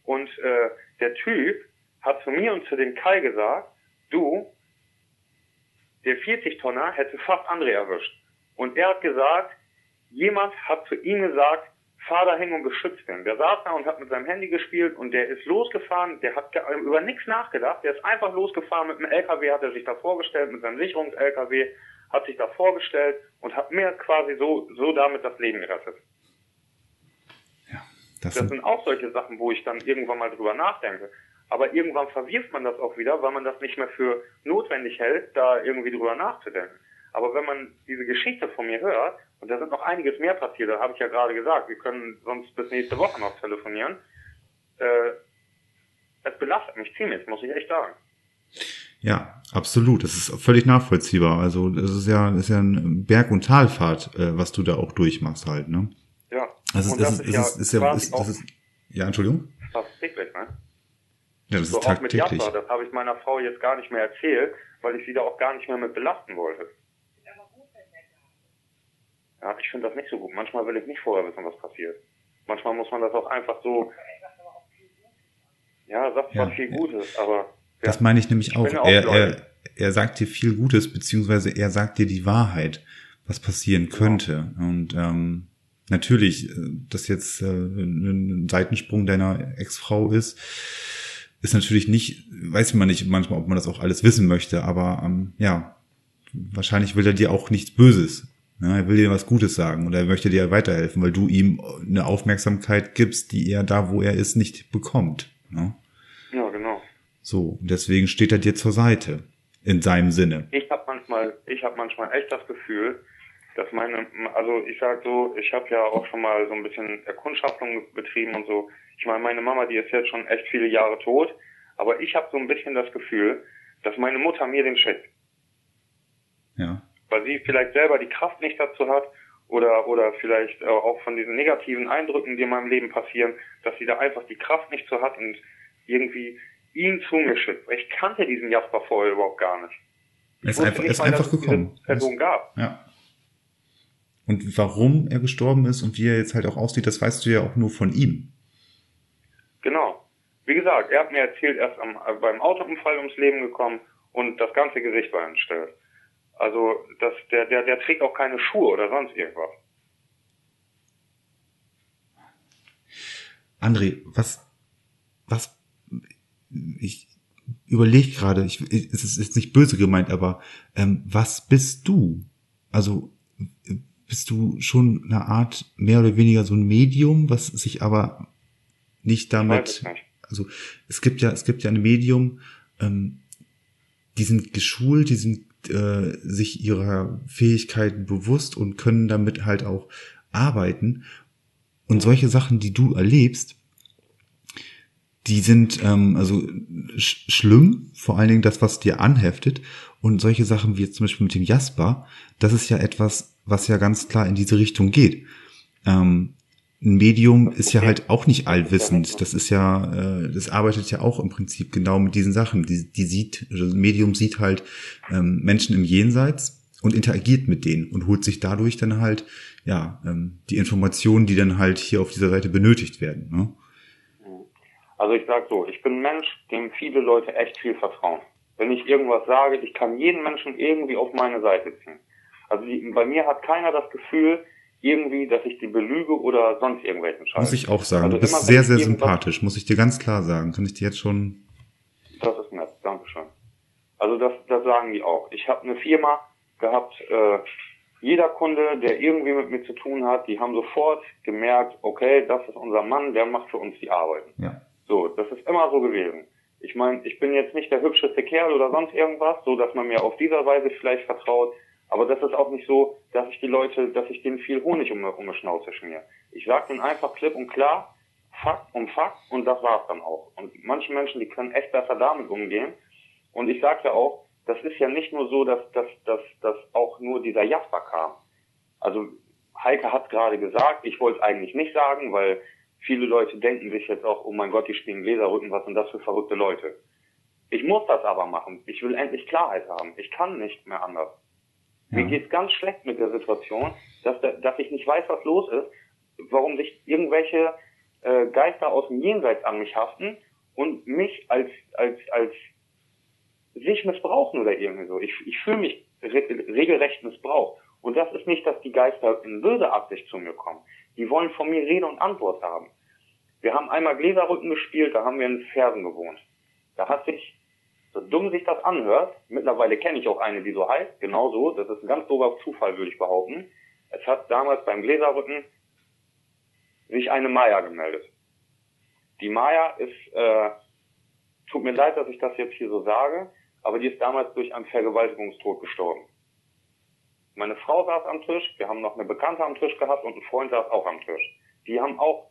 Und äh, der Typ hat zu mir und zu dem Kai gesagt, du, der 40-Tonner hätte fast André erwischt. Und er hat gesagt, jemand hat zu ihm gesagt, fahr dahin und beschützt ihn. Der saß da und hat mit seinem Handy gespielt und der ist losgefahren, der hat über nichts nachgedacht, der ist einfach losgefahren mit dem LKW, hat er sich da vorgestellt, mit seinem Sicherungs-LKW, hat sich da vorgestellt und hat mir quasi so, so damit das Leben gerettet. Ja, das, das sind auch solche Sachen, wo ich dann irgendwann mal drüber nachdenke. Aber irgendwann verwirft man das auch wieder, weil man das nicht mehr für notwendig hält, da irgendwie drüber nachzudenken. Aber wenn man diese Geschichte von mir hört, und da sind noch einiges mehr passiert, da habe ich ja gerade gesagt, wir können sonst bis nächste Woche noch telefonieren, äh, es belastet mich ziemlich, muss ich echt sagen. Ja, absolut. Das ist völlig nachvollziehbar. Also es ist ja, ist ja ein Berg- und Talfahrt, äh, was du da auch durchmachst halt, ne? Ja. Also das, ist, das, ist, ist, ja, ist, das ist, ja, Entschuldigung? Fast täglich, ne? Ja, das so ist tagtäglich. Auch mit Jasper, das habe ich meiner Frau jetzt gar nicht mehr erzählt, weil ich sie da auch gar nicht mehr mit belasten wollte. Ja, ich finde das nicht so gut. Manchmal will ich nicht vorher wissen, was passiert. Manchmal muss man das auch einfach so. Ja, sagt zwar ja, viel Gutes, aber das meine ich nämlich auch. auch er, er, er sagt dir viel Gutes, beziehungsweise er sagt dir die Wahrheit, was passieren könnte. Ja. Und ähm, natürlich äh, das jetzt äh, ein Seitensprung deiner Ex-Frau ist, ist natürlich nicht, weiß man nicht manchmal, ob man das auch alles wissen möchte, aber ähm, ja, wahrscheinlich will er dir auch nichts Böses. Ja, er will dir was Gutes sagen oder er möchte dir weiterhelfen, weil du ihm eine Aufmerksamkeit gibst, die er da, wo er ist, nicht bekommt. Ne? Ja, genau. So, deswegen steht er dir zur Seite in seinem Sinne. Ich habe manchmal, ich habe manchmal echt das Gefühl, dass meine, also ich sag so, ich habe ja auch schon mal so ein bisschen Erkundschaftung betrieben und so. Ich meine, meine Mama, die ist jetzt schon echt viele Jahre tot, aber ich habe so ein bisschen das Gefühl, dass meine Mutter mir den schickt. Ja. Weil sie vielleicht selber die Kraft nicht dazu hat oder oder vielleicht auch von diesen negativen Eindrücken, die in meinem Leben passieren, dass sie da einfach die Kraft nicht zu hat und irgendwie ihn zu mir schickt. Ich kannte diesen Jasper vorher überhaupt gar nicht. Er ist einfach, ist mal, einfach gekommen. Person gab. Ja. Und warum er gestorben ist und wie er jetzt halt auch aussieht, das weißt du ja auch nur von ihm. Genau. Wie gesagt, er hat mir erzählt, er ist am, beim Autounfall ums Leben gekommen und das ganze Gesicht war entstellt. Also das, der, der, der trägt auch keine Schuhe oder sonst irgendwas. André, was, was, ich überlege gerade, ich, es ist jetzt nicht böse gemeint, aber ähm, was bist du? Also bist du schon eine Art mehr oder weniger so ein Medium, was sich aber nicht damit, nicht. also es gibt ja, es gibt ja ein Medium, ähm, die sind geschult, die sind äh, sich ihrer Fähigkeiten bewusst und können damit halt auch arbeiten. Und solche Sachen, die du erlebst, die sind ähm, also sch schlimm, vor allen Dingen das, was dir anheftet. Und solche Sachen wie jetzt zum Beispiel mit dem Jasper, das ist ja etwas, was ja ganz klar in diese Richtung geht. Ähm, ein Medium ist ja halt auch nicht allwissend. Das ist ja, äh, das arbeitet ja auch im Prinzip genau mit diesen Sachen. Die, die sieht, also ein Medium sieht halt ähm, Menschen im Jenseits und interagiert mit denen und holt sich dadurch dann halt ja ähm, die Informationen, die dann halt hier auf dieser Seite benötigt werden. Ne? Also ich sag so, ich bin ein Mensch, dem viele Leute echt viel vertrauen. Wenn ich irgendwas sage, ich kann jeden Menschen irgendwie auf meine Seite ziehen. Also die, bei mir hat keiner das Gefühl, irgendwie, dass ich die belüge oder sonst irgendwelchen Scheiß. Muss ich auch sagen. Also du bist sehr, sehr sympathisch, muss ich dir ganz klar sagen. Kann ich dir jetzt schon. Das ist nett, Dankeschön. Also das, das sagen die auch. Ich habe eine Firma gehabt, äh, jeder Kunde, der irgendwie mit mir zu tun hat, die haben sofort gemerkt, okay, das ist unser Mann, der macht für uns die Arbeit. Ja. So, das ist immer so gewesen. Ich meine, ich bin jetzt nicht der hübscheste Kerl oder sonst irgendwas, so dass man mir auf dieser Weise vielleicht vertraut. Aber das ist auch nicht so, dass ich die Leute, dass ich denen viel Honig um, um die Schnauze schmier. Ich sage denen einfach klipp und klar, Fakt um Fakt und das war's dann auch. Und manche Menschen, die können echt besser damit umgehen. Und ich sage ja auch, das ist ja nicht nur so, dass, dass, dass, dass auch nur dieser Jasper kam. Also Heike hat gerade gesagt, ich wollte es eigentlich nicht sagen, weil viele Leute denken sich jetzt auch, oh mein Gott, die spielen Gläserrücken, was sind das für verrückte Leute. Ich muss das aber machen. Ich will endlich Klarheit haben. Ich kann nicht mehr anders. Ja. Mir geht's ganz schlecht mit der Situation, dass, dass ich nicht weiß, was los ist, warum sich irgendwelche äh, Geister aus dem Jenseits an mich haften und mich als, als, als sich missbrauchen oder irgendwie so. Ich, ich fühle mich re regelrecht missbraucht. Und das ist nicht, dass die Geister in böse Absicht zu mir kommen. Die wollen von mir Rede und Antwort haben. Wir haben einmal Gläserrücken gespielt, da haben wir in Fersen gewohnt. Da hat sich so dumm sich das anhört, mittlerweile kenne ich auch eine, die so heißt, genauso, das ist ein ganz dober Zufall, würde ich behaupten. Es hat damals beim Gläserrücken sich eine Maya gemeldet. Die Maya ist, äh, tut mir leid, dass ich das jetzt hier so sage, aber die ist damals durch einen Vergewaltigungstod gestorben. Meine Frau saß am Tisch, wir haben noch eine Bekannte am Tisch gehabt und ein Freund saß auch am Tisch. Die haben auch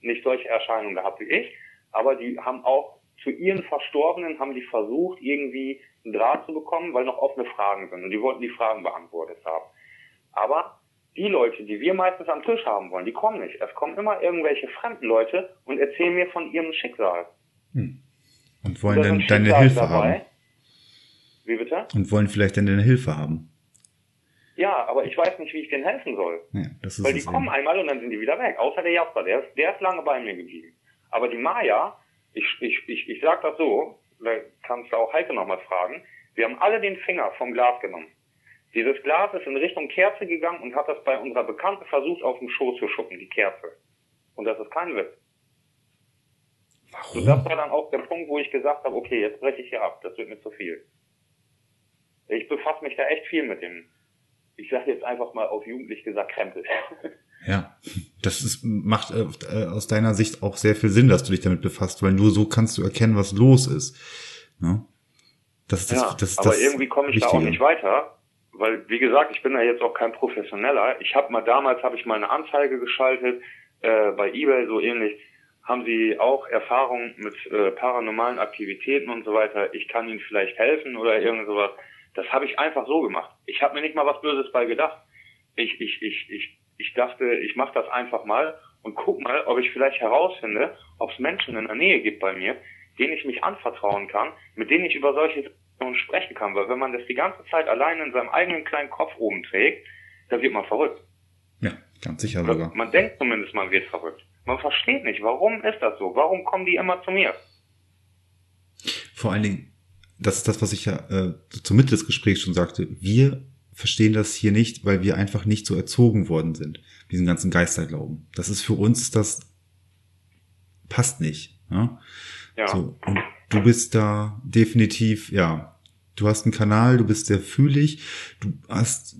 nicht solche Erscheinungen gehabt wie ich, aber die haben auch zu ihren Verstorbenen haben die versucht, irgendwie einen Draht zu bekommen, weil noch offene Fragen sind. Und die wollten die Fragen beantwortet haben. Aber die Leute, die wir meistens am Tisch haben wollen, die kommen nicht. Es kommen immer irgendwelche fremden Leute und erzählen mir von ihrem Schicksal. Hm. Und wollen dann deine Hilfe dabei. haben. Wie bitte? Und wollen vielleicht dann deine Hilfe haben. Ja, aber ich weiß nicht, wie ich denen helfen soll. Ja, das ist Weil die kommen einmal und dann sind die wieder weg. Außer der Jasper, der ist, der ist lange bei mir geblieben. Aber die Maya, ich, ich, ich, ich sag das so, da kannst du auch Heike nochmal fragen. Wir haben alle den Finger vom Glas genommen. Dieses Glas ist in Richtung Kerze gegangen und hat das bei unserer Bekannten versucht, auf dem Schoß zu schuppen, die Kerze. Und das ist kein Witz. Warum? Und das war dann auch der Punkt, wo ich gesagt habe, okay, jetzt breche ich hier ab, das wird mir zu viel. Ich befasse mich da echt viel mit dem, ich sage jetzt einfach mal auf jugendlich gesagt, Krempel. Ja, das ist, macht äh, aus deiner Sicht auch sehr viel Sinn, dass du dich damit befasst, weil nur so kannst du erkennen, was los ist. Ne? Das ist das, ja, das, aber das irgendwie komme ich Wichtige. da auch nicht weiter, weil wie gesagt, ich bin da jetzt auch kein Professioneller. Ich habe mal damals habe ich mal eine Anzeige geschaltet äh, bei eBay so ähnlich. Haben Sie auch Erfahrung mit äh, paranormalen Aktivitäten und so weiter? Ich kann Ihnen vielleicht helfen oder irgend sowas. Das habe ich einfach so gemacht. Ich habe mir nicht mal was Böses bei gedacht. Ich ich ich ich ich dachte, ich mache das einfach mal und guck mal, ob ich vielleicht herausfinde, ob es Menschen in der Nähe gibt bei mir, denen ich mich anvertrauen kann, mit denen ich über solche Situationen sprechen kann. Weil wenn man das die ganze Zeit allein in seinem eigenen kleinen Kopf oben trägt, dann wird man verrückt. Ja, ganz sicher sogar. Man denkt zumindest, man wird verrückt. Man versteht nicht, warum ist das so? Warum kommen die immer zu mir? Vor allen Dingen, das ist das, was ich ja äh, zur Mitte des Gesprächs schon sagte. Wir verstehen das hier nicht, weil wir einfach nicht so erzogen worden sind, diesen ganzen Geisterglauben. Das ist für uns, das passt nicht. Ja? ja. So, und du bist da definitiv, ja, du hast einen Kanal, du bist sehr fühlig, du hast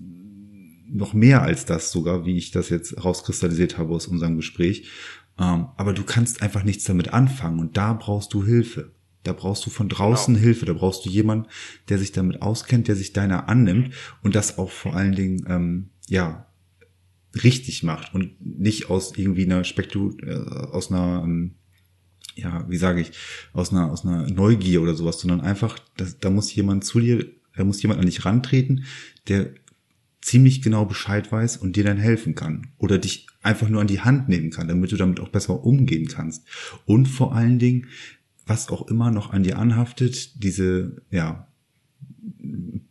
noch mehr als das sogar, wie ich das jetzt rauskristallisiert habe aus unserem Gespräch. Ähm, aber du kannst einfach nichts damit anfangen und da brauchst du Hilfe. Da brauchst du von draußen genau. Hilfe, da brauchst du jemanden, der sich damit auskennt, der sich deiner annimmt und das auch vor allen Dingen, ähm, ja, richtig macht und nicht aus irgendwie einer Spektu, äh, aus einer, ähm, ja, wie sage ich, aus einer, aus einer Neugier oder sowas, sondern einfach, das, da muss jemand zu dir, da muss jemand an dich rantreten, der ziemlich genau Bescheid weiß und dir dann helfen kann oder dich einfach nur an die Hand nehmen kann, damit du damit auch besser umgehen kannst. Und vor allen Dingen, was auch immer noch an dir anhaftet, diese, ja,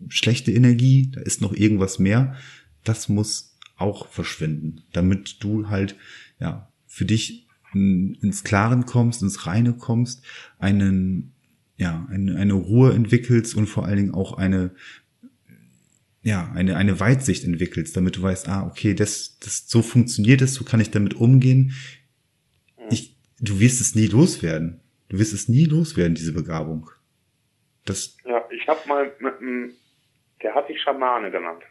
schlechte Energie, da ist noch irgendwas mehr, das muss auch verschwinden, damit du halt, ja, für dich ins Klaren kommst, ins Reine kommst, einen, ja, eine, eine Ruhe entwickelst und vor allen Dingen auch eine, ja, eine, eine Weitsicht entwickelst, damit du weißt, ah, okay, das, das, so funktioniert es, so kann ich damit umgehen. Ich, du wirst es nie loswerden. Du wirst es nie loswerden, diese Begabung. Das ja, ich habe mal mit einem, der hat sich Schamane genannt.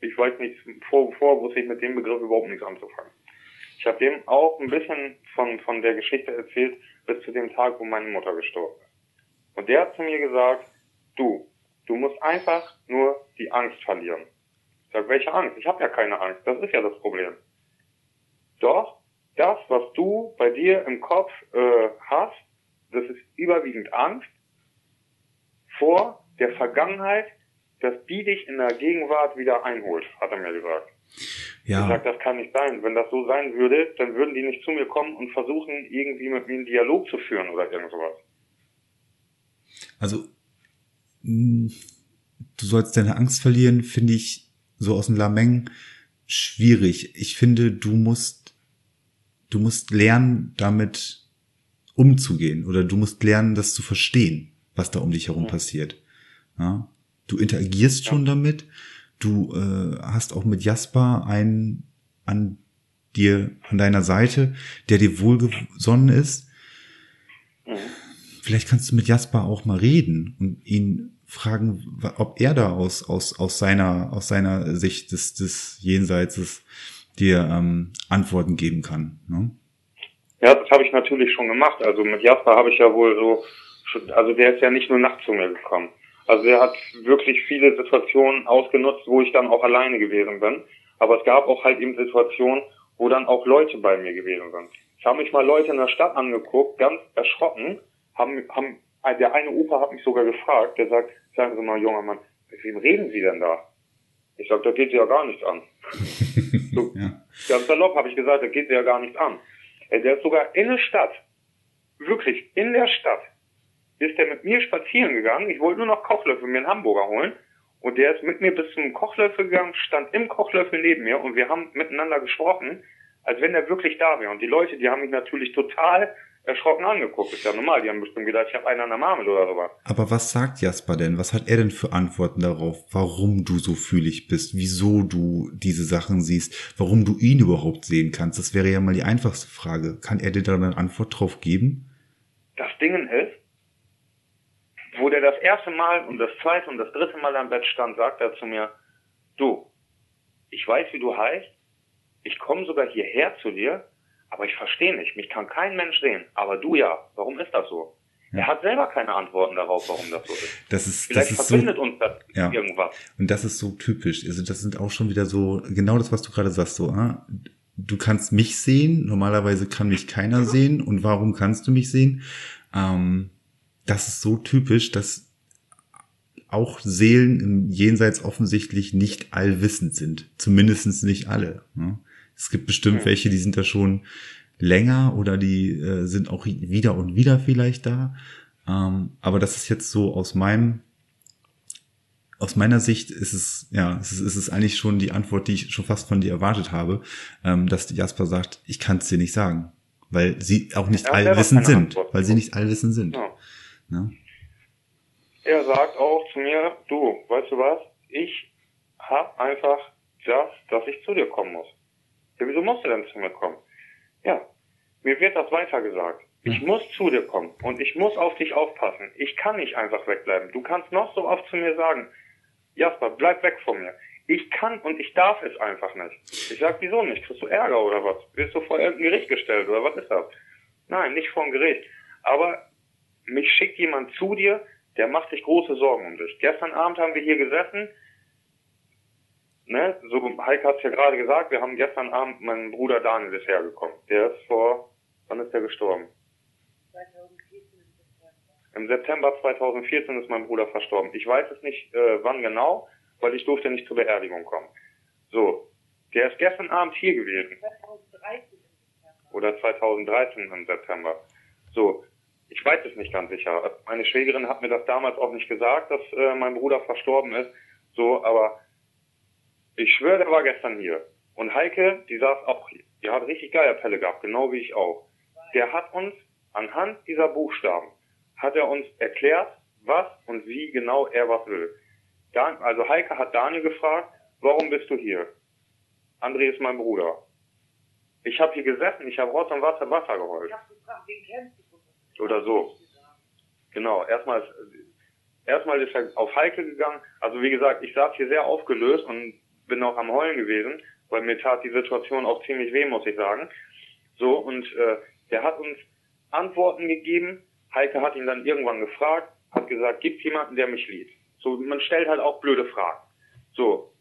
Ich weiß nicht, vor, vor wusste ich mit dem Begriff überhaupt nichts anzufangen. Ich habe dem auch ein bisschen von, von der Geschichte erzählt, bis zu dem Tag, wo meine Mutter gestorben ist. Und der hat zu mir gesagt, du, du musst einfach nur die Angst verlieren. Ich sag, welche Angst? Ich habe ja keine Angst, das ist ja das Problem. Doch, das, was du bei dir im Kopf äh, hast, das ist überwiegend Angst vor der Vergangenheit, dass die dich in der Gegenwart wieder einholt, hat er mir gesagt. Ja. Ich sag, das kann nicht sein. Wenn das so sein würde, dann würden die nicht zu mir kommen und versuchen, irgendwie mit mir einen Dialog zu führen oder irgend sowas. Also, mm, du sollst deine Angst verlieren, finde ich so aus dem Lameng schwierig. Ich finde, du musst, du musst lernen, damit umzugehen oder du musst lernen, das zu verstehen, was da um dich herum ja. passiert. Ja? Du interagierst schon damit. Du äh, hast auch mit Jasper einen an dir, an deiner Seite, der dir wohlgesonnen ist. Mhm. Vielleicht kannst du mit Jasper auch mal reden und ihn fragen, ob er da aus, aus, aus seiner, aus seiner Sicht des, des Jenseits dir ähm, Antworten geben kann. Ne? Ja, das habe ich natürlich schon gemacht. Also mit Jasper habe ich ja wohl so, also der ist ja nicht nur nachts zu mir gekommen. Also der hat wirklich viele Situationen ausgenutzt, wo ich dann auch alleine gewesen bin. Aber es gab auch halt eben Situationen, wo dann auch Leute bei mir gewesen sind. Ich habe mich mal Leute in der Stadt angeguckt, ganz erschrocken, haben, haben, der eine Opa hat mich sogar gefragt, der sagt, sagen Sie mal, junger Mann, mit wem reden Sie denn da? Ich sag, da geht Sie ja gar nichts an. so, ja. Ganz salopp habe ich gesagt, da geht Sie ja gar nichts an. Äh, der ist sogar in der Stadt, wirklich in der Stadt, ist der mit mir spazieren gegangen. Ich wollte nur noch Kochlöffel mir einen Hamburger holen. Und der ist mit mir bis zum Kochlöffel gegangen, stand im Kochlöffel neben mir und wir haben miteinander gesprochen, als wenn er wirklich da wäre. Und die Leute, die haben mich natürlich total erschrocken angeguckt. Ist ja normal, die haben bestimmt gedacht, ich habe einen an der Marmel oder sowas. Aber was sagt Jasper denn? Was hat er denn für Antworten darauf, warum du so fühlig bist, wieso du diese Sachen siehst, warum du ihn überhaupt sehen kannst? Das wäre ja mal die einfachste Frage. Kann er dir da eine Antwort drauf geben? Das Ding ist, wo der das erste Mal und das zweite und das dritte Mal am Bett stand, sagt er zu mir, du, ich weiß, wie du heißt, ich komme sogar hierher zu dir, aber ich verstehe nicht, mich kann kein Mensch sehen, aber du ja. Warum ist das so? Ja. Er hat selber keine Antworten darauf, warum das so ist. Das ist, Vielleicht das ist verbindet so, uns das ja. irgendwas. Und das ist so typisch. Also das sind auch schon wieder so, genau das, was du gerade sagst, so, ah, du kannst mich sehen, normalerweise kann mich keiner sehen. Und warum kannst du mich sehen? Ähm, das ist so typisch, dass auch Seelen im Jenseits offensichtlich nicht allwissend sind. Zumindestens nicht alle. Ne? Es gibt bestimmt ja. welche, die sind da schon länger oder die äh, sind auch wieder und wieder vielleicht da. Ähm, aber das ist jetzt so aus meinem aus meiner Sicht ist es, ja, es ist, ist es eigentlich schon die Antwort, die ich schon fast von dir erwartet habe, ähm, dass die Jasper sagt, ich kann es dir nicht sagen, weil sie auch nicht ja, allwissend sind, Antwort. weil sie nicht allwissend sind. Ja. Ne? Er sagt auch zu mir, du, weißt du was, ich hab einfach das, dass ich zu dir kommen muss. Ja, wieso musst du denn zu mir kommen? Ja, mir wird das weitergesagt. Ich muss zu dir kommen und ich muss auf dich aufpassen. Ich kann nicht einfach wegbleiben. Du kannst noch so oft zu mir sagen, Jasper, bleib weg von mir. Ich kann und ich darf es einfach nicht. Ich sag, wieso nicht? Kriegst du Ärger oder was? Wirst du vor irgendein Gericht gestellt oder was ist das? Nein, nicht vor ein Gericht. Aber mich schickt jemand zu dir, der macht sich große Sorgen um dich. Gestern Abend haben wir hier gesessen, ne, so Heike hat es ja gerade gesagt, wir haben gestern Abend, mein Bruder Daniel ist hergekommen. Der ist vor, wann ist der gestorben? 2014 Im September 2014 ist mein Bruder verstorben. Ich weiß es nicht, äh, wann genau, weil ich durfte nicht zur Beerdigung kommen. So, der ist gestern Abend hier gewesen. 2013 Oder 2013 im September. So, ich weiß es nicht ganz sicher. Meine Schwägerin hat mir das damals auch nicht gesagt, dass äh, mein Bruder verstorben ist. So, aber ich schwöre, der war gestern hier. Und Heike, die saß auch hier. Die hat richtig geile Pelle gehabt, genau wie ich auch. Der hat uns anhand dieser Buchstaben, hat er uns erklärt, was und wie genau er was will. Dan, also Heike hat Daniel gefragt, warum bist du hier? André ist mein Bruder. Ich habe hier gesessen, ich habe Rotz und Wasser Wasser geholt. Ich hab gefragt, wen kennst du? Oder so. Genau, erstmal erstmal ist er auf Heike gegangen. Also wie gesagt, ich saß hier sehr aufgelöst und bin auch am Heulen gewesen, weil mir tat die Situation auch ziemlich weh, muss ich sagen. So, und äh, der hat uns Antworten gegeben. Heike hat ihn dann irgendwann gefragt, hat gesagt, gibt jemanden, der mich liebt? So, man stellt halt auch blöde Fragen. So,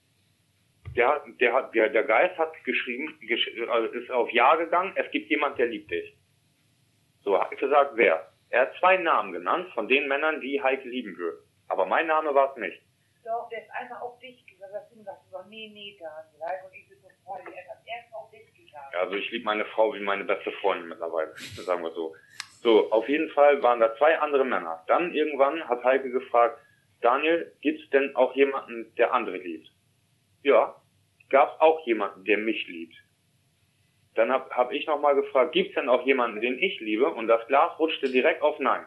der, der, hat, der, der Geist hat geschrieben, gesch also ist auf Ja gegangen, es gibt jemand, der liebt dich. So, hat gesagt, wer? Er hat zwei Namen genannt von den Männern, die Heike lieben würde. Aber mein Name war es nicht. Doch, der ist einfach auf dich Das Ding sagt so, nee, nee, Daniel. Und ich bin so Freunde. Er auf dich gesagt. Also ich liebe meine Frau wie meine beste Freundin mittlerweile. Sagen wir so. So, auf jeden Fall waren da zwei andere Männer. Dann irgendwann hat Heike gefragt, Daniel, gibt's denn auch jemanden, der andere liebt? Ja, gab's auch jemanden, der mich liebt. Dann hab, hab ich nochmal gefragt, gibt's denn auch jemanden, den ich liebe? Und das Glas rutschte direkt auf Nein.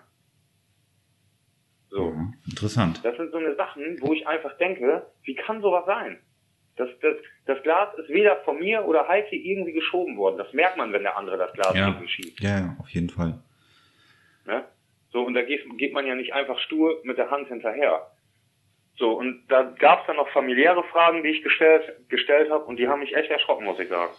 Interessant. Das sind so eine Sachen, wo ich einfach denke, wie kann sowas sein? Das, das, das Glas ist weder von mir oder Heike irgendwie geschoben worden. Das merkt man, wenn der andere das Glas ja. irgendwie schiebt. Ja, auf jeden Fall. Ne? So, und da geht, geht man ja nicht einfach stur mit der Hand hinterher. So, und da gab es dann noch familiäre Fragen, die ich gestellt, gestellt habe, und die haben mich echt erschrocken, muss ich sagen.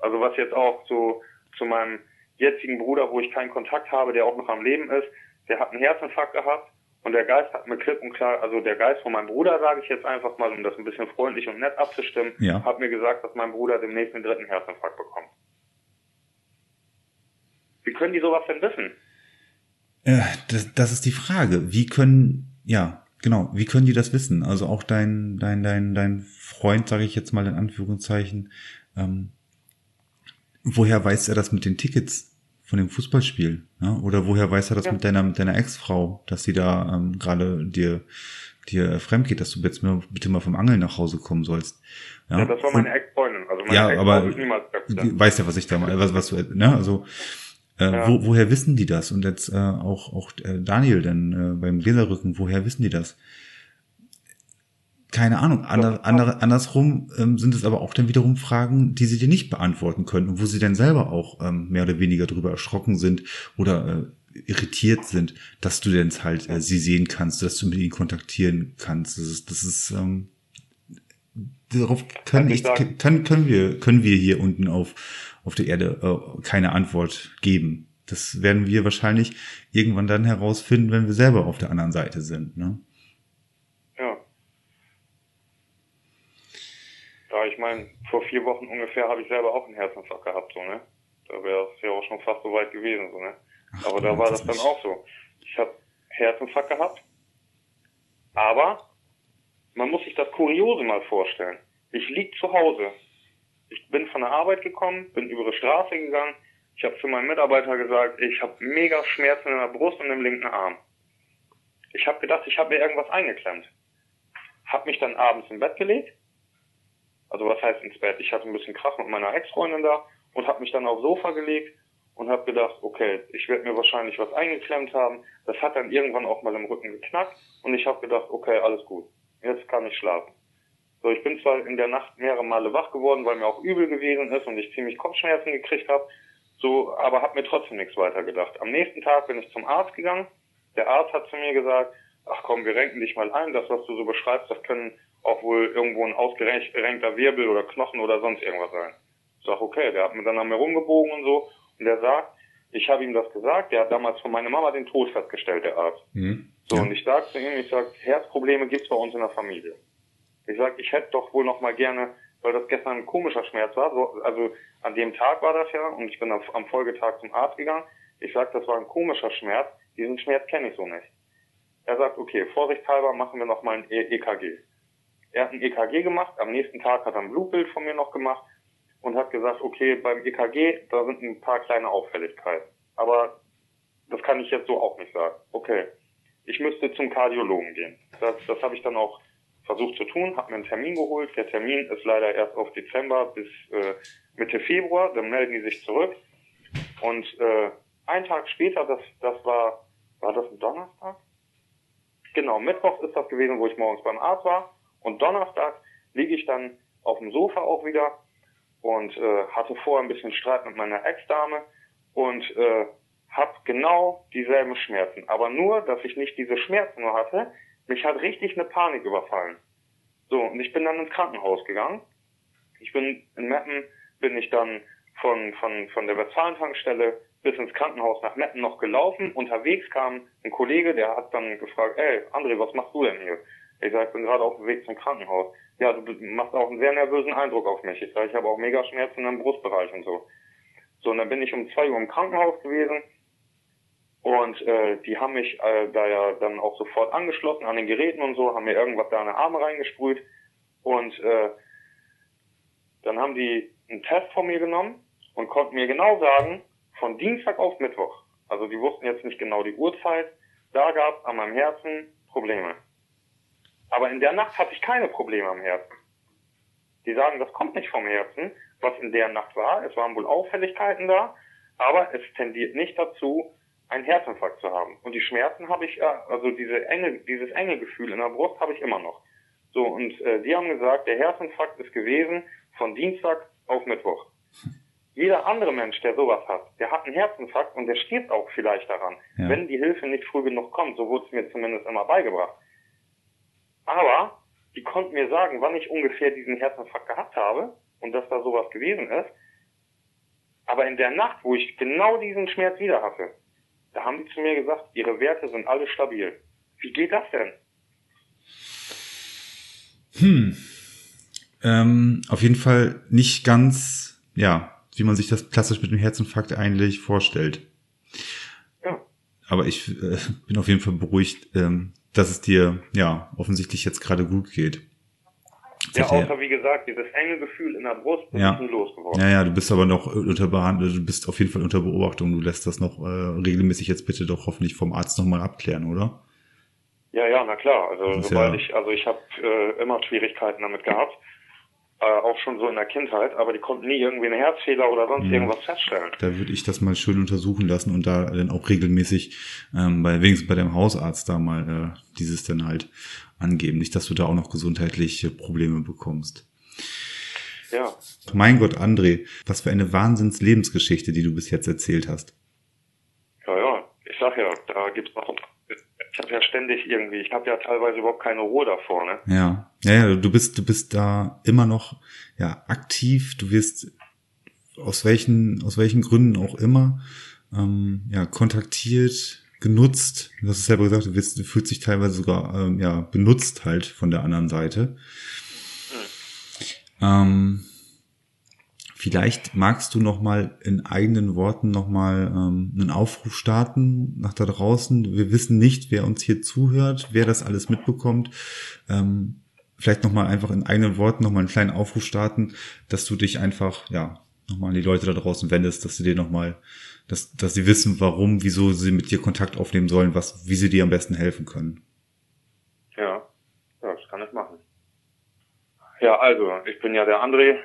Also was jetzt auch so zu meinem jetzigen Bruder, wo ich keinen Kontakt habe, der auch noch am Leben ist, der hat einen Herzinfarkt gehabt und der Geist hat mir klipp und klar, also der Geist von meinem Bruder, sage ich jetzt einfach mal, um das ein bisschen freundlich und nett abzustimmen, ja. hat mir gesagt, dass mein Bruder demnächst den dritten Herzinfarkt bekommt. Wie können die sowas denn wissen? Äh, das, das ist die Frage. Wie können, ja, genau, wie können die das wissen? Also auch dein, dein, dein, dein Freund, sage ich jetzt mal in Anführungszeichen, ähm, woher weiß er das mit den Tickets von dem Fußballspiel? Ja? Oder woher weiß er das ja. mit deiner, mit deiner Ex-Frau, dass sie da ähm, gerade dir, dir fremd geht, dass du jetzt mal, bitte mal vom Angeln nach Hause kommen sollst? Ja, ja das war meine Ex-Freundin. Also meine Ja, Ex-Frau aber weißt ja, was ich da meine, was, was du, ne, also, äh, Ja. wo, woher wissen die das? Und jetzt äh, auch, auch äh, Daniel dann äh, beim Gläserrücken, woher wissen die das? Keine Ahnung. Ander, andere, andersrum ähm, sind es aber auch dann wiederum Fragen, die sie dir nicht beantworten können und wo sie dann selber auch ähm, mehr oder weniger drüber erschrocken sind oder äh, irritiert sind, dass du denn halt äh, sie sehen kannst, dass du mit ihnen kontaktieren kannst. Das ist, das ist ähm, darauf können, Also ich, können, können wir können wir hier unten auf auf der Erde äh, keine Antwort geben. Das werden wir wahrscheinlich irgendwann dann herausfinden, wenn wir selber auf der anderen Seite sind. Ne? Ja. Ja, ich meine, vor vier Wochen ungefähr habe ich selber auch einen Herzinfarkt gehabt, so, ne? Da wäre es ja auch schon fast so weit gewesen, so, ne? Aber da war das dann nicht. auch so. Ich habe Herzinfarkt gehabt, aber man muss sich das Kuriose mal vorstellen. Ich lieg zu Hause. Ich bin von der Arbeit gekommen, bin über die Straße gegangen. Ich habe zu meinem Mitarbeiter gesagt, ich habe mega Schmerzen in der Brust und im linken Arm. Ich habe gedacht, ich habe mir irgendwas eingeklemmt. Hab mich dann abends im Bett gelegt. Also was heißt ins Bett? Ich hatte ein bisschen Krach mit meiner Ex-Freundin da und habe mich dann aufs Sofa gelegt und habe gedacht, okay, ich werde mir wahrscheinlich was eingeklemmt haben. Das hat dann irgendwann auch mal im Rücken geknackt und ich habe gedacht, okay, alles gut. Jetzt kann ich schlafen. So, ich bin zwar in der Nacht mehrere Male wach geworden, weil mir auch übel gewesen ist und ich ziemlich Kopfschmerzen gekriegt habe, so, aber habe mir trotzdem nichts weiter gedacht. Am nächsten Tag bin ich zum Arzt gegangen. Der Arzt hat zu mir gesagt, ach komm, wir renken dich mal ein. Das, was du so beschreibst, das können auch wohl irgendwo ein ausgerenkter Wirbel oder Knochen oder sonst irgendwas sein. Ich sag, okay, der hat mir dann an mir rumgebogen und so. Und der sagt, ich habe ihm das gesagt, der hat damals von meiner Mama den Tod festgestellt, der Arzt. Mhm. So, ja. und ich sag zu ihm, ich sag, Herzprobleme gibt's bei uns in der Familie. Ich sag, ich hätte doch wohl noch mal gerne, weil das gestern ein komischer Schmerz war, so, also an dem Tag war das ja, und ich bin am, Folgetag zum Arzt gegangen. Ich sag, das war ein komischer Schmerz, diesen Schmerz kenne ich so nicht. Er sagt, okay, vorsichtshalber machen wir noch mal ein E- EKG. Er hat ein EKG gemacht, am nächsten Tag hat er ein Blutbild von mir noch gemacht und hat gesagt, okay, beim EKG, da sind ein paar kleine Auffälligkeiten. Aber das kann ich jetzt so auch nicht sagen. Okay, ich müsste zum Kardiologen gehen. Das, das habe ich dann auch versucht zu tun, habe mir einen Termin geholt. Der Termin ist leider erst auf Dezember bis äh, Mitte Februar, dann melden die sich zurück. Und äh, ein Tag später, das, das war, war das ein Donnerstag? Genau, Mittwoch ist das gewesen, wo ich morgens beim Arzt war. Und Donnerstag liege ich dann auf dem Sofa auch wieder und äh, hatte vorher ein bisschen Streit mit meiner Ex-Dame und äh, habe genau dieselben Schmerzen. Aber nur, dass ich nicht diese Schmerzen nur hatte, mich hat richtig eine Panik überfallen. So, und ich bin dann ins Krankenhaus gegangen. Ich bin in Meppen, bin ich dann von, von, von der Westfalen-Tankstelle bis ins Krankenhaus nach Meppen noch gelaufen. Unterwegs kam ein Kollege, der hat dann gefragt, ey, André, was machst du denn hier? Ich sag, ich bin gerade auf dem Weg zum Krankenhaus. Ja, du machst auch einen sehr nervösen Eindruck auf mich. Ich sag, ich habe auch mega Schmerzen im Brustbereich und so. So, und dann bin ich um zwei Uhr im Krankenhaus gewesen. Und äh, die haben mich äh, da ja dann auch sofort angeschlossen an den Geräten und so, haben mir irgendwas da in die Arme reingesprüht. Und äh, dann haben die einen Test von mir genommen und konnten mir genau sagen, von Dienstag auf Mittwoch, also die wussten jetzt nicht genau die Uhrzeit, da gab es an meinem Herzen Probleme. Aber in der Nacht hatte ich keine Probleme am Herzen. Die sagen, das kommt nicht vom Herzen, was in der Nacht war. Es waren wohl Auffälligkeiten da, aber es tendiert nicht dazu, einen Herzinfarkt zu haben. Und die Schmerzen habe ich, äh, also diese enge, dieses enge Gefühl in der Brust habe ich immer noch. So, und äh, die haben gesagt, der Herzinfarkt ist gewesen von Dienstag auf Mittwoch. Jeder andere Mensch, der sowas hat, der hat einen Herzinfarkt und der stirbt auch vielleicht daran, Ja. wenn die Hilfe nicht früh genug kommt. So wurde es mir zumindest immer beigebracht. Aber die konnten mir sagen, wann ich ungefähr diesen Herzinfarkt gehabt habe und dass da sowas gewesen ist. Aber in der Nacht, wo ich genau diesen Schmerz wieder hatte, da haben die zu mir gesagt, ihre Werte sind alle stabil. Wie geht das denn? Hm. Ähm, auf jeden Fall nicht ganz, ja, wie man sich das klassisch mit dem Herzinfarkt eigentlich vorstellt. Ja. Aber ich äh, bin auf jeden Fall beruhigt, ähm, dass es dir ja offensichtlich jetzt gerade gut geht. Ja, er- außer wie gesagt, dieses enge Gefühl in der Brust bin Ja. ich nie losgeworden. Ja, ja, du bist aber noch unter Behandlung, du bist auf jeden Fall unter Beobachtung. Du lässt das noch äh, regelmäßig jetzt bitte doch hoffentlich vom Arzt nochmal abklären, oder? Ja, ja, na klar. Also sobald ja- ich, also ich habe äh, immer Schwierigkeiten damit gehabt. Äh, auch schon so in der Kindheit, aber die konnten nie irgendwie einen Herzfehler oder sonst mhm. irgendwas feststellen. Da würde ich das mal schön untersuchen lassen und da dann auch regelmäßig ähm, bei wenigstens bei dem Hausarzt da mal äh, dieses dann halt angeben, nicht, dass du da auch noch gesundheitliche Probleme bekommst. Ja. Mein Gott, André, was für eine Wahnsinns-Lebensgeschichte, die du bis jetzt erzählt hast. Ja, ja, ich sag ja, da gibt's noch ich habe ja ständig irgendwie, ich habe ja teilweise überhaupt keine Ruhe davor, ne? Ja. Ja, ja, du bist, du bist da immer noch ja aktiv, du wirst aus welchen, aus welchen Gründen auch immer, ähm, ja, kontaktiert, genutzt. Du hast es selber gesagt, du, wirst, du fühlst dich teilweise sogar ähm, ja, benutzt halt von der anderen Seite. Mhm. Ähm, Vielleicht magst du noch mal in eigenen Worten noch mal ähm, einen Aufruf starten nach da draußen. Wir wissen nicht, wer uns hier zuhört, wer das alles mitbekommt. Ähm, vielleicht noch mal einfach in eigenen Worten noch mal einen kleinen Aufruf starten, dass du dich einfach ja noch mal an die Leute da draußen wendest, dass du dir noch mal, dass dass sie wissen, warum, wieso sie mit dir Kontakt aufnehmen sollen, was, wie sie dir am besten helfen können. Ja, ja das kann ich machen. Ja, also ich bin ja der André,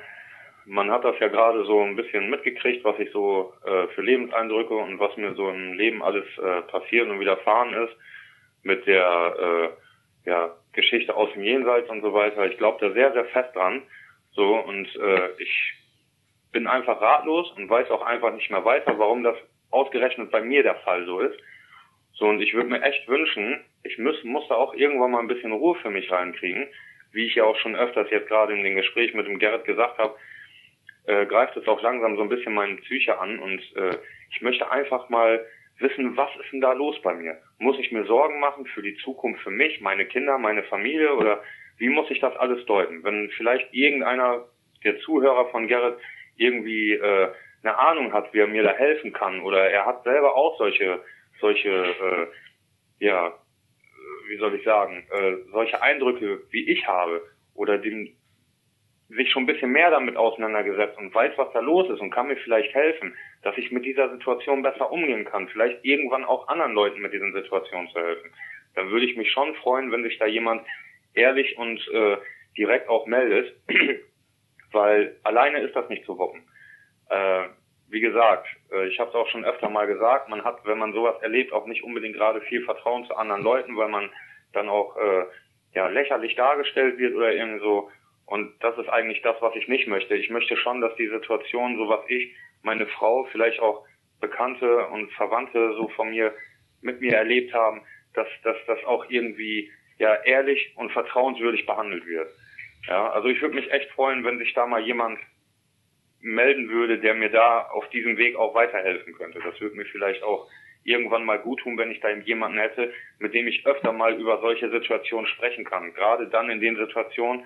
man hat das ja gerade so ein bisschen mitgekriegt, was ich so äh, für Lebenseindrücke und was mir so im Leben alles äh, passiert und widerfahren ist mit der äh, ja, Geschichte aus dem Jenseits und so weiter. Ich glaube da sehr, sehr fest dran. So und äh, ich bin einfach ratlos und weiß auch einfach nicht mehr weiter, warum das ausgerechnet bei mir der Fall so ist. So und ich würde mir echt wünschen, ich muss, muss da auch irgendwann mal ein bisschen Ruhe für mich reinkriegen, wie ich ja auch schon öfters jetzt gerade in dem Gespräch mit dem Gerrit gesagt habe äh, greift es auch langsam so ein bisschen meine Psyche an und äh, ich möchte einfach mal wissen, was ist denn da los bei mir? Muss ich mir Sorgen machen für die Zukunft für mich, meine Kinder, meine Familie oder wie muss ich das alles deuten? Wenn vielleicht irgendeiner der Zuhörer von Gerrit irgendwie äh, eine Ahnung hat, wie er mir da helfen kann oder er hat selber auch solche solche äh, ja wie soll ich sagen äh, solche Eindrücke wie ich habe oder dem sich schon ein bisschen mehr damit auseinandergesetzt und weiß, was da los ist und kann mir vielleicht helfen, dass ich mit dieser Situation besser umgehen kann, vielleicht irgendwann auch anderen Leuten mit diesen Situationen zu helfen, dann würde ich mich schon freuen, wenn sich da jemand ehrlich und äh, direkt auch meldet, weil alleine ist das nicht zu wuppen. Äh, wie gesagt, äh, ich habe es auch schon öfter mal gesagt, man hat, wenn man sowas erlebt, auch nicht unbedingt gerade viel Vertrauen zu anderen Leuten, weil man dann auch äh, ja lächerlich dargestellt wird oder irgendwie so und das ist eigentlich das, was ich nicht möchte. Ich möchte schon, dass die Situation, so was ich, meine Frau, vielleicht auch Bekannte und Verwandte so von mir mit mir erlebt haben, dass, dass das auch irgendwie ja ehrlich und vertrauenswürdig behandelt wird. Ja, also ich würde mich echt freuen, wenn sich da mal jemand melden würde, der mir da auf diesem Weg auch weiterhelfen könnte. Das würde mir vielleicht auch irgendwann mal gut tun, wenn ich da jemanden hätte, mit dem ich öfter mal über solche Situationen sprechen kann. Gerade dann in den Situationen,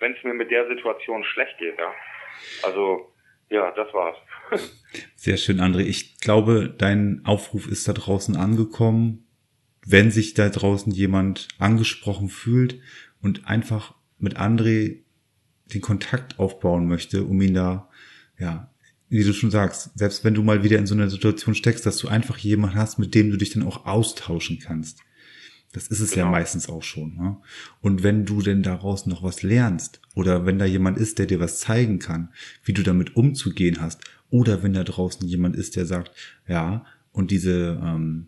wenn es mir mit der Situation schlecht geht, ja. Also, ja, das war's. Sehr schön, André. Ich glaube, dein Aufruf ist da draußen angekommen. Wenn sich da draußen jemand angesprochen fühlt und einfach mit André den Kontakt aufbauen möchte, um ihn da, ja, wie du schon sagst, selbst wenn du mal wieder in so einer Situation steckst, dass du einfach jemanden hast, mit dem du dich dann auch austauschen kannst. Das ist es genau. ja meistens auch schon. Ne? Und wenn du denn daraus noch was lernst oder wenn da jemand ist, der dir was zeigen kann, wie du damit umzugehen hast, oder wenn da draußen jemand ist, der sagt, ja, und diese, ähm,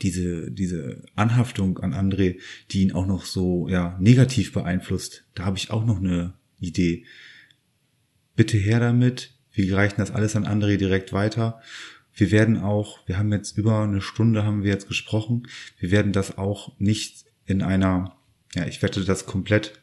diese, diese Anhaftung an André, die ihn auch noch so ja, negativ beeinflusst, da habe ich auch noch eine Idee. Bitte her damit, wir reichen das alles an André direkt weiter wir werden auch, wir haben jetzt über eine Stunde haben wir jetzt gesprochen. Wir werden das auch nicht in einer, ja, ich werde das komplett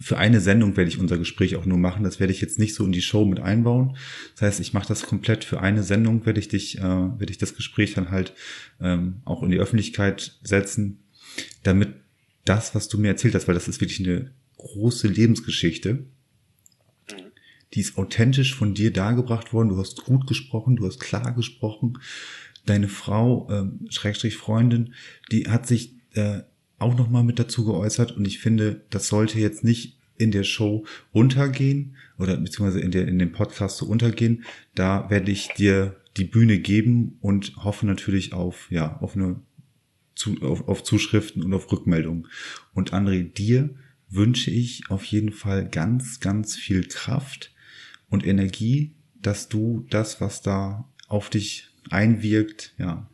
für eine Sendung werde ich unser Gespräch auch nur machen. Das werde ich jetzt nicht so in die Show mit einbauen. Das heißt, ich mache das komplett für eine Sendung, werde ich dich, äh, werde ich das Gespräch dann halt ähm, auch in die Öffentlichkeit setzen, damit das, was du mir erzählt hast, weil das ist wirklich eine große Lebensgeschichte, die ist authentisch von dir dargebracht worden. Du hast gut gesprochen, du hast klar gesprochen. Deine Frau, äh, Schrägstrich Freundin, die hat sich äh, auch nochmal mit dazu geäußert und ich finde, das sollte jetzt nicht in der Show untergehen oder beziehungsweise in, der, in dem Podcast so untergehen. Da werde ich dir die Bühne geben und hoffe natürlich auf, ja, auf eine, zu, auf, auf Zuschriften und auf Rückmeldungen. Und André, dir wünsche ich auf jeden Fall ganz, ganz viel Kraft und Energie, dass du das, was da auf dich einwirkt, ja,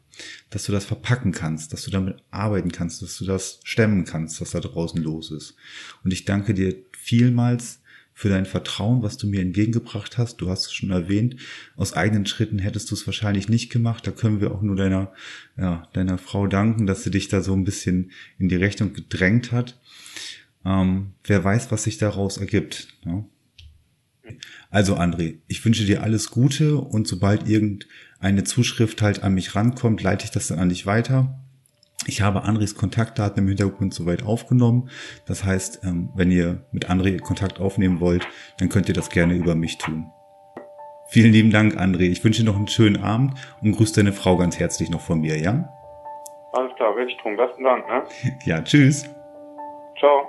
dass du das verpacken kannst, dass du damit arbeiten kannst, dass du das stemmen kannst, was da draußen los ist. Und ich danke dir vielmals für dein Vertrauen, was du mir entgegengebracht hast. Du hast es schon erwähnt, aus eigenen Schritten hättest du es wahrscheinlich nicht gemacht. Da können wir auch nur deiner, ja, deiner Frau danken, dass sie dich da so ein bisschen in die Richtung gedrängt hat. Ähm, wer weiß, was sich daraus ergibt. Ja? Also André, ich wünsche dir alles Gute und sobald irgendeine Zuschrift halt an mich rankommt, leite ich das dann an dich weiter. Ich habe Andres Kontaktdaten im Hintergrund soweit aufgenommen. Das heißt, ähm, wenn ihr mit André Kontakt aufnehmen wollt, dann könnt ihr das gerne über mich tun. Vielen lieben Dank, André. Ich wünsche dir noch einen schönen Abend und grüße deine Frau ganz herzlich noch von mir, ja? Alles klar, werde ich tun. Besten Dank, ne? Ja, tschüss. Ciao.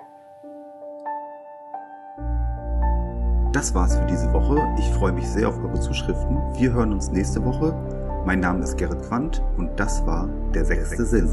Das war's für diese Woche. Ich freue mich sehr auf eure Zuschriften. Wir hören uns nächste Woche. Mein Name ist Gerrit Quandt und das war der sechste Sinn.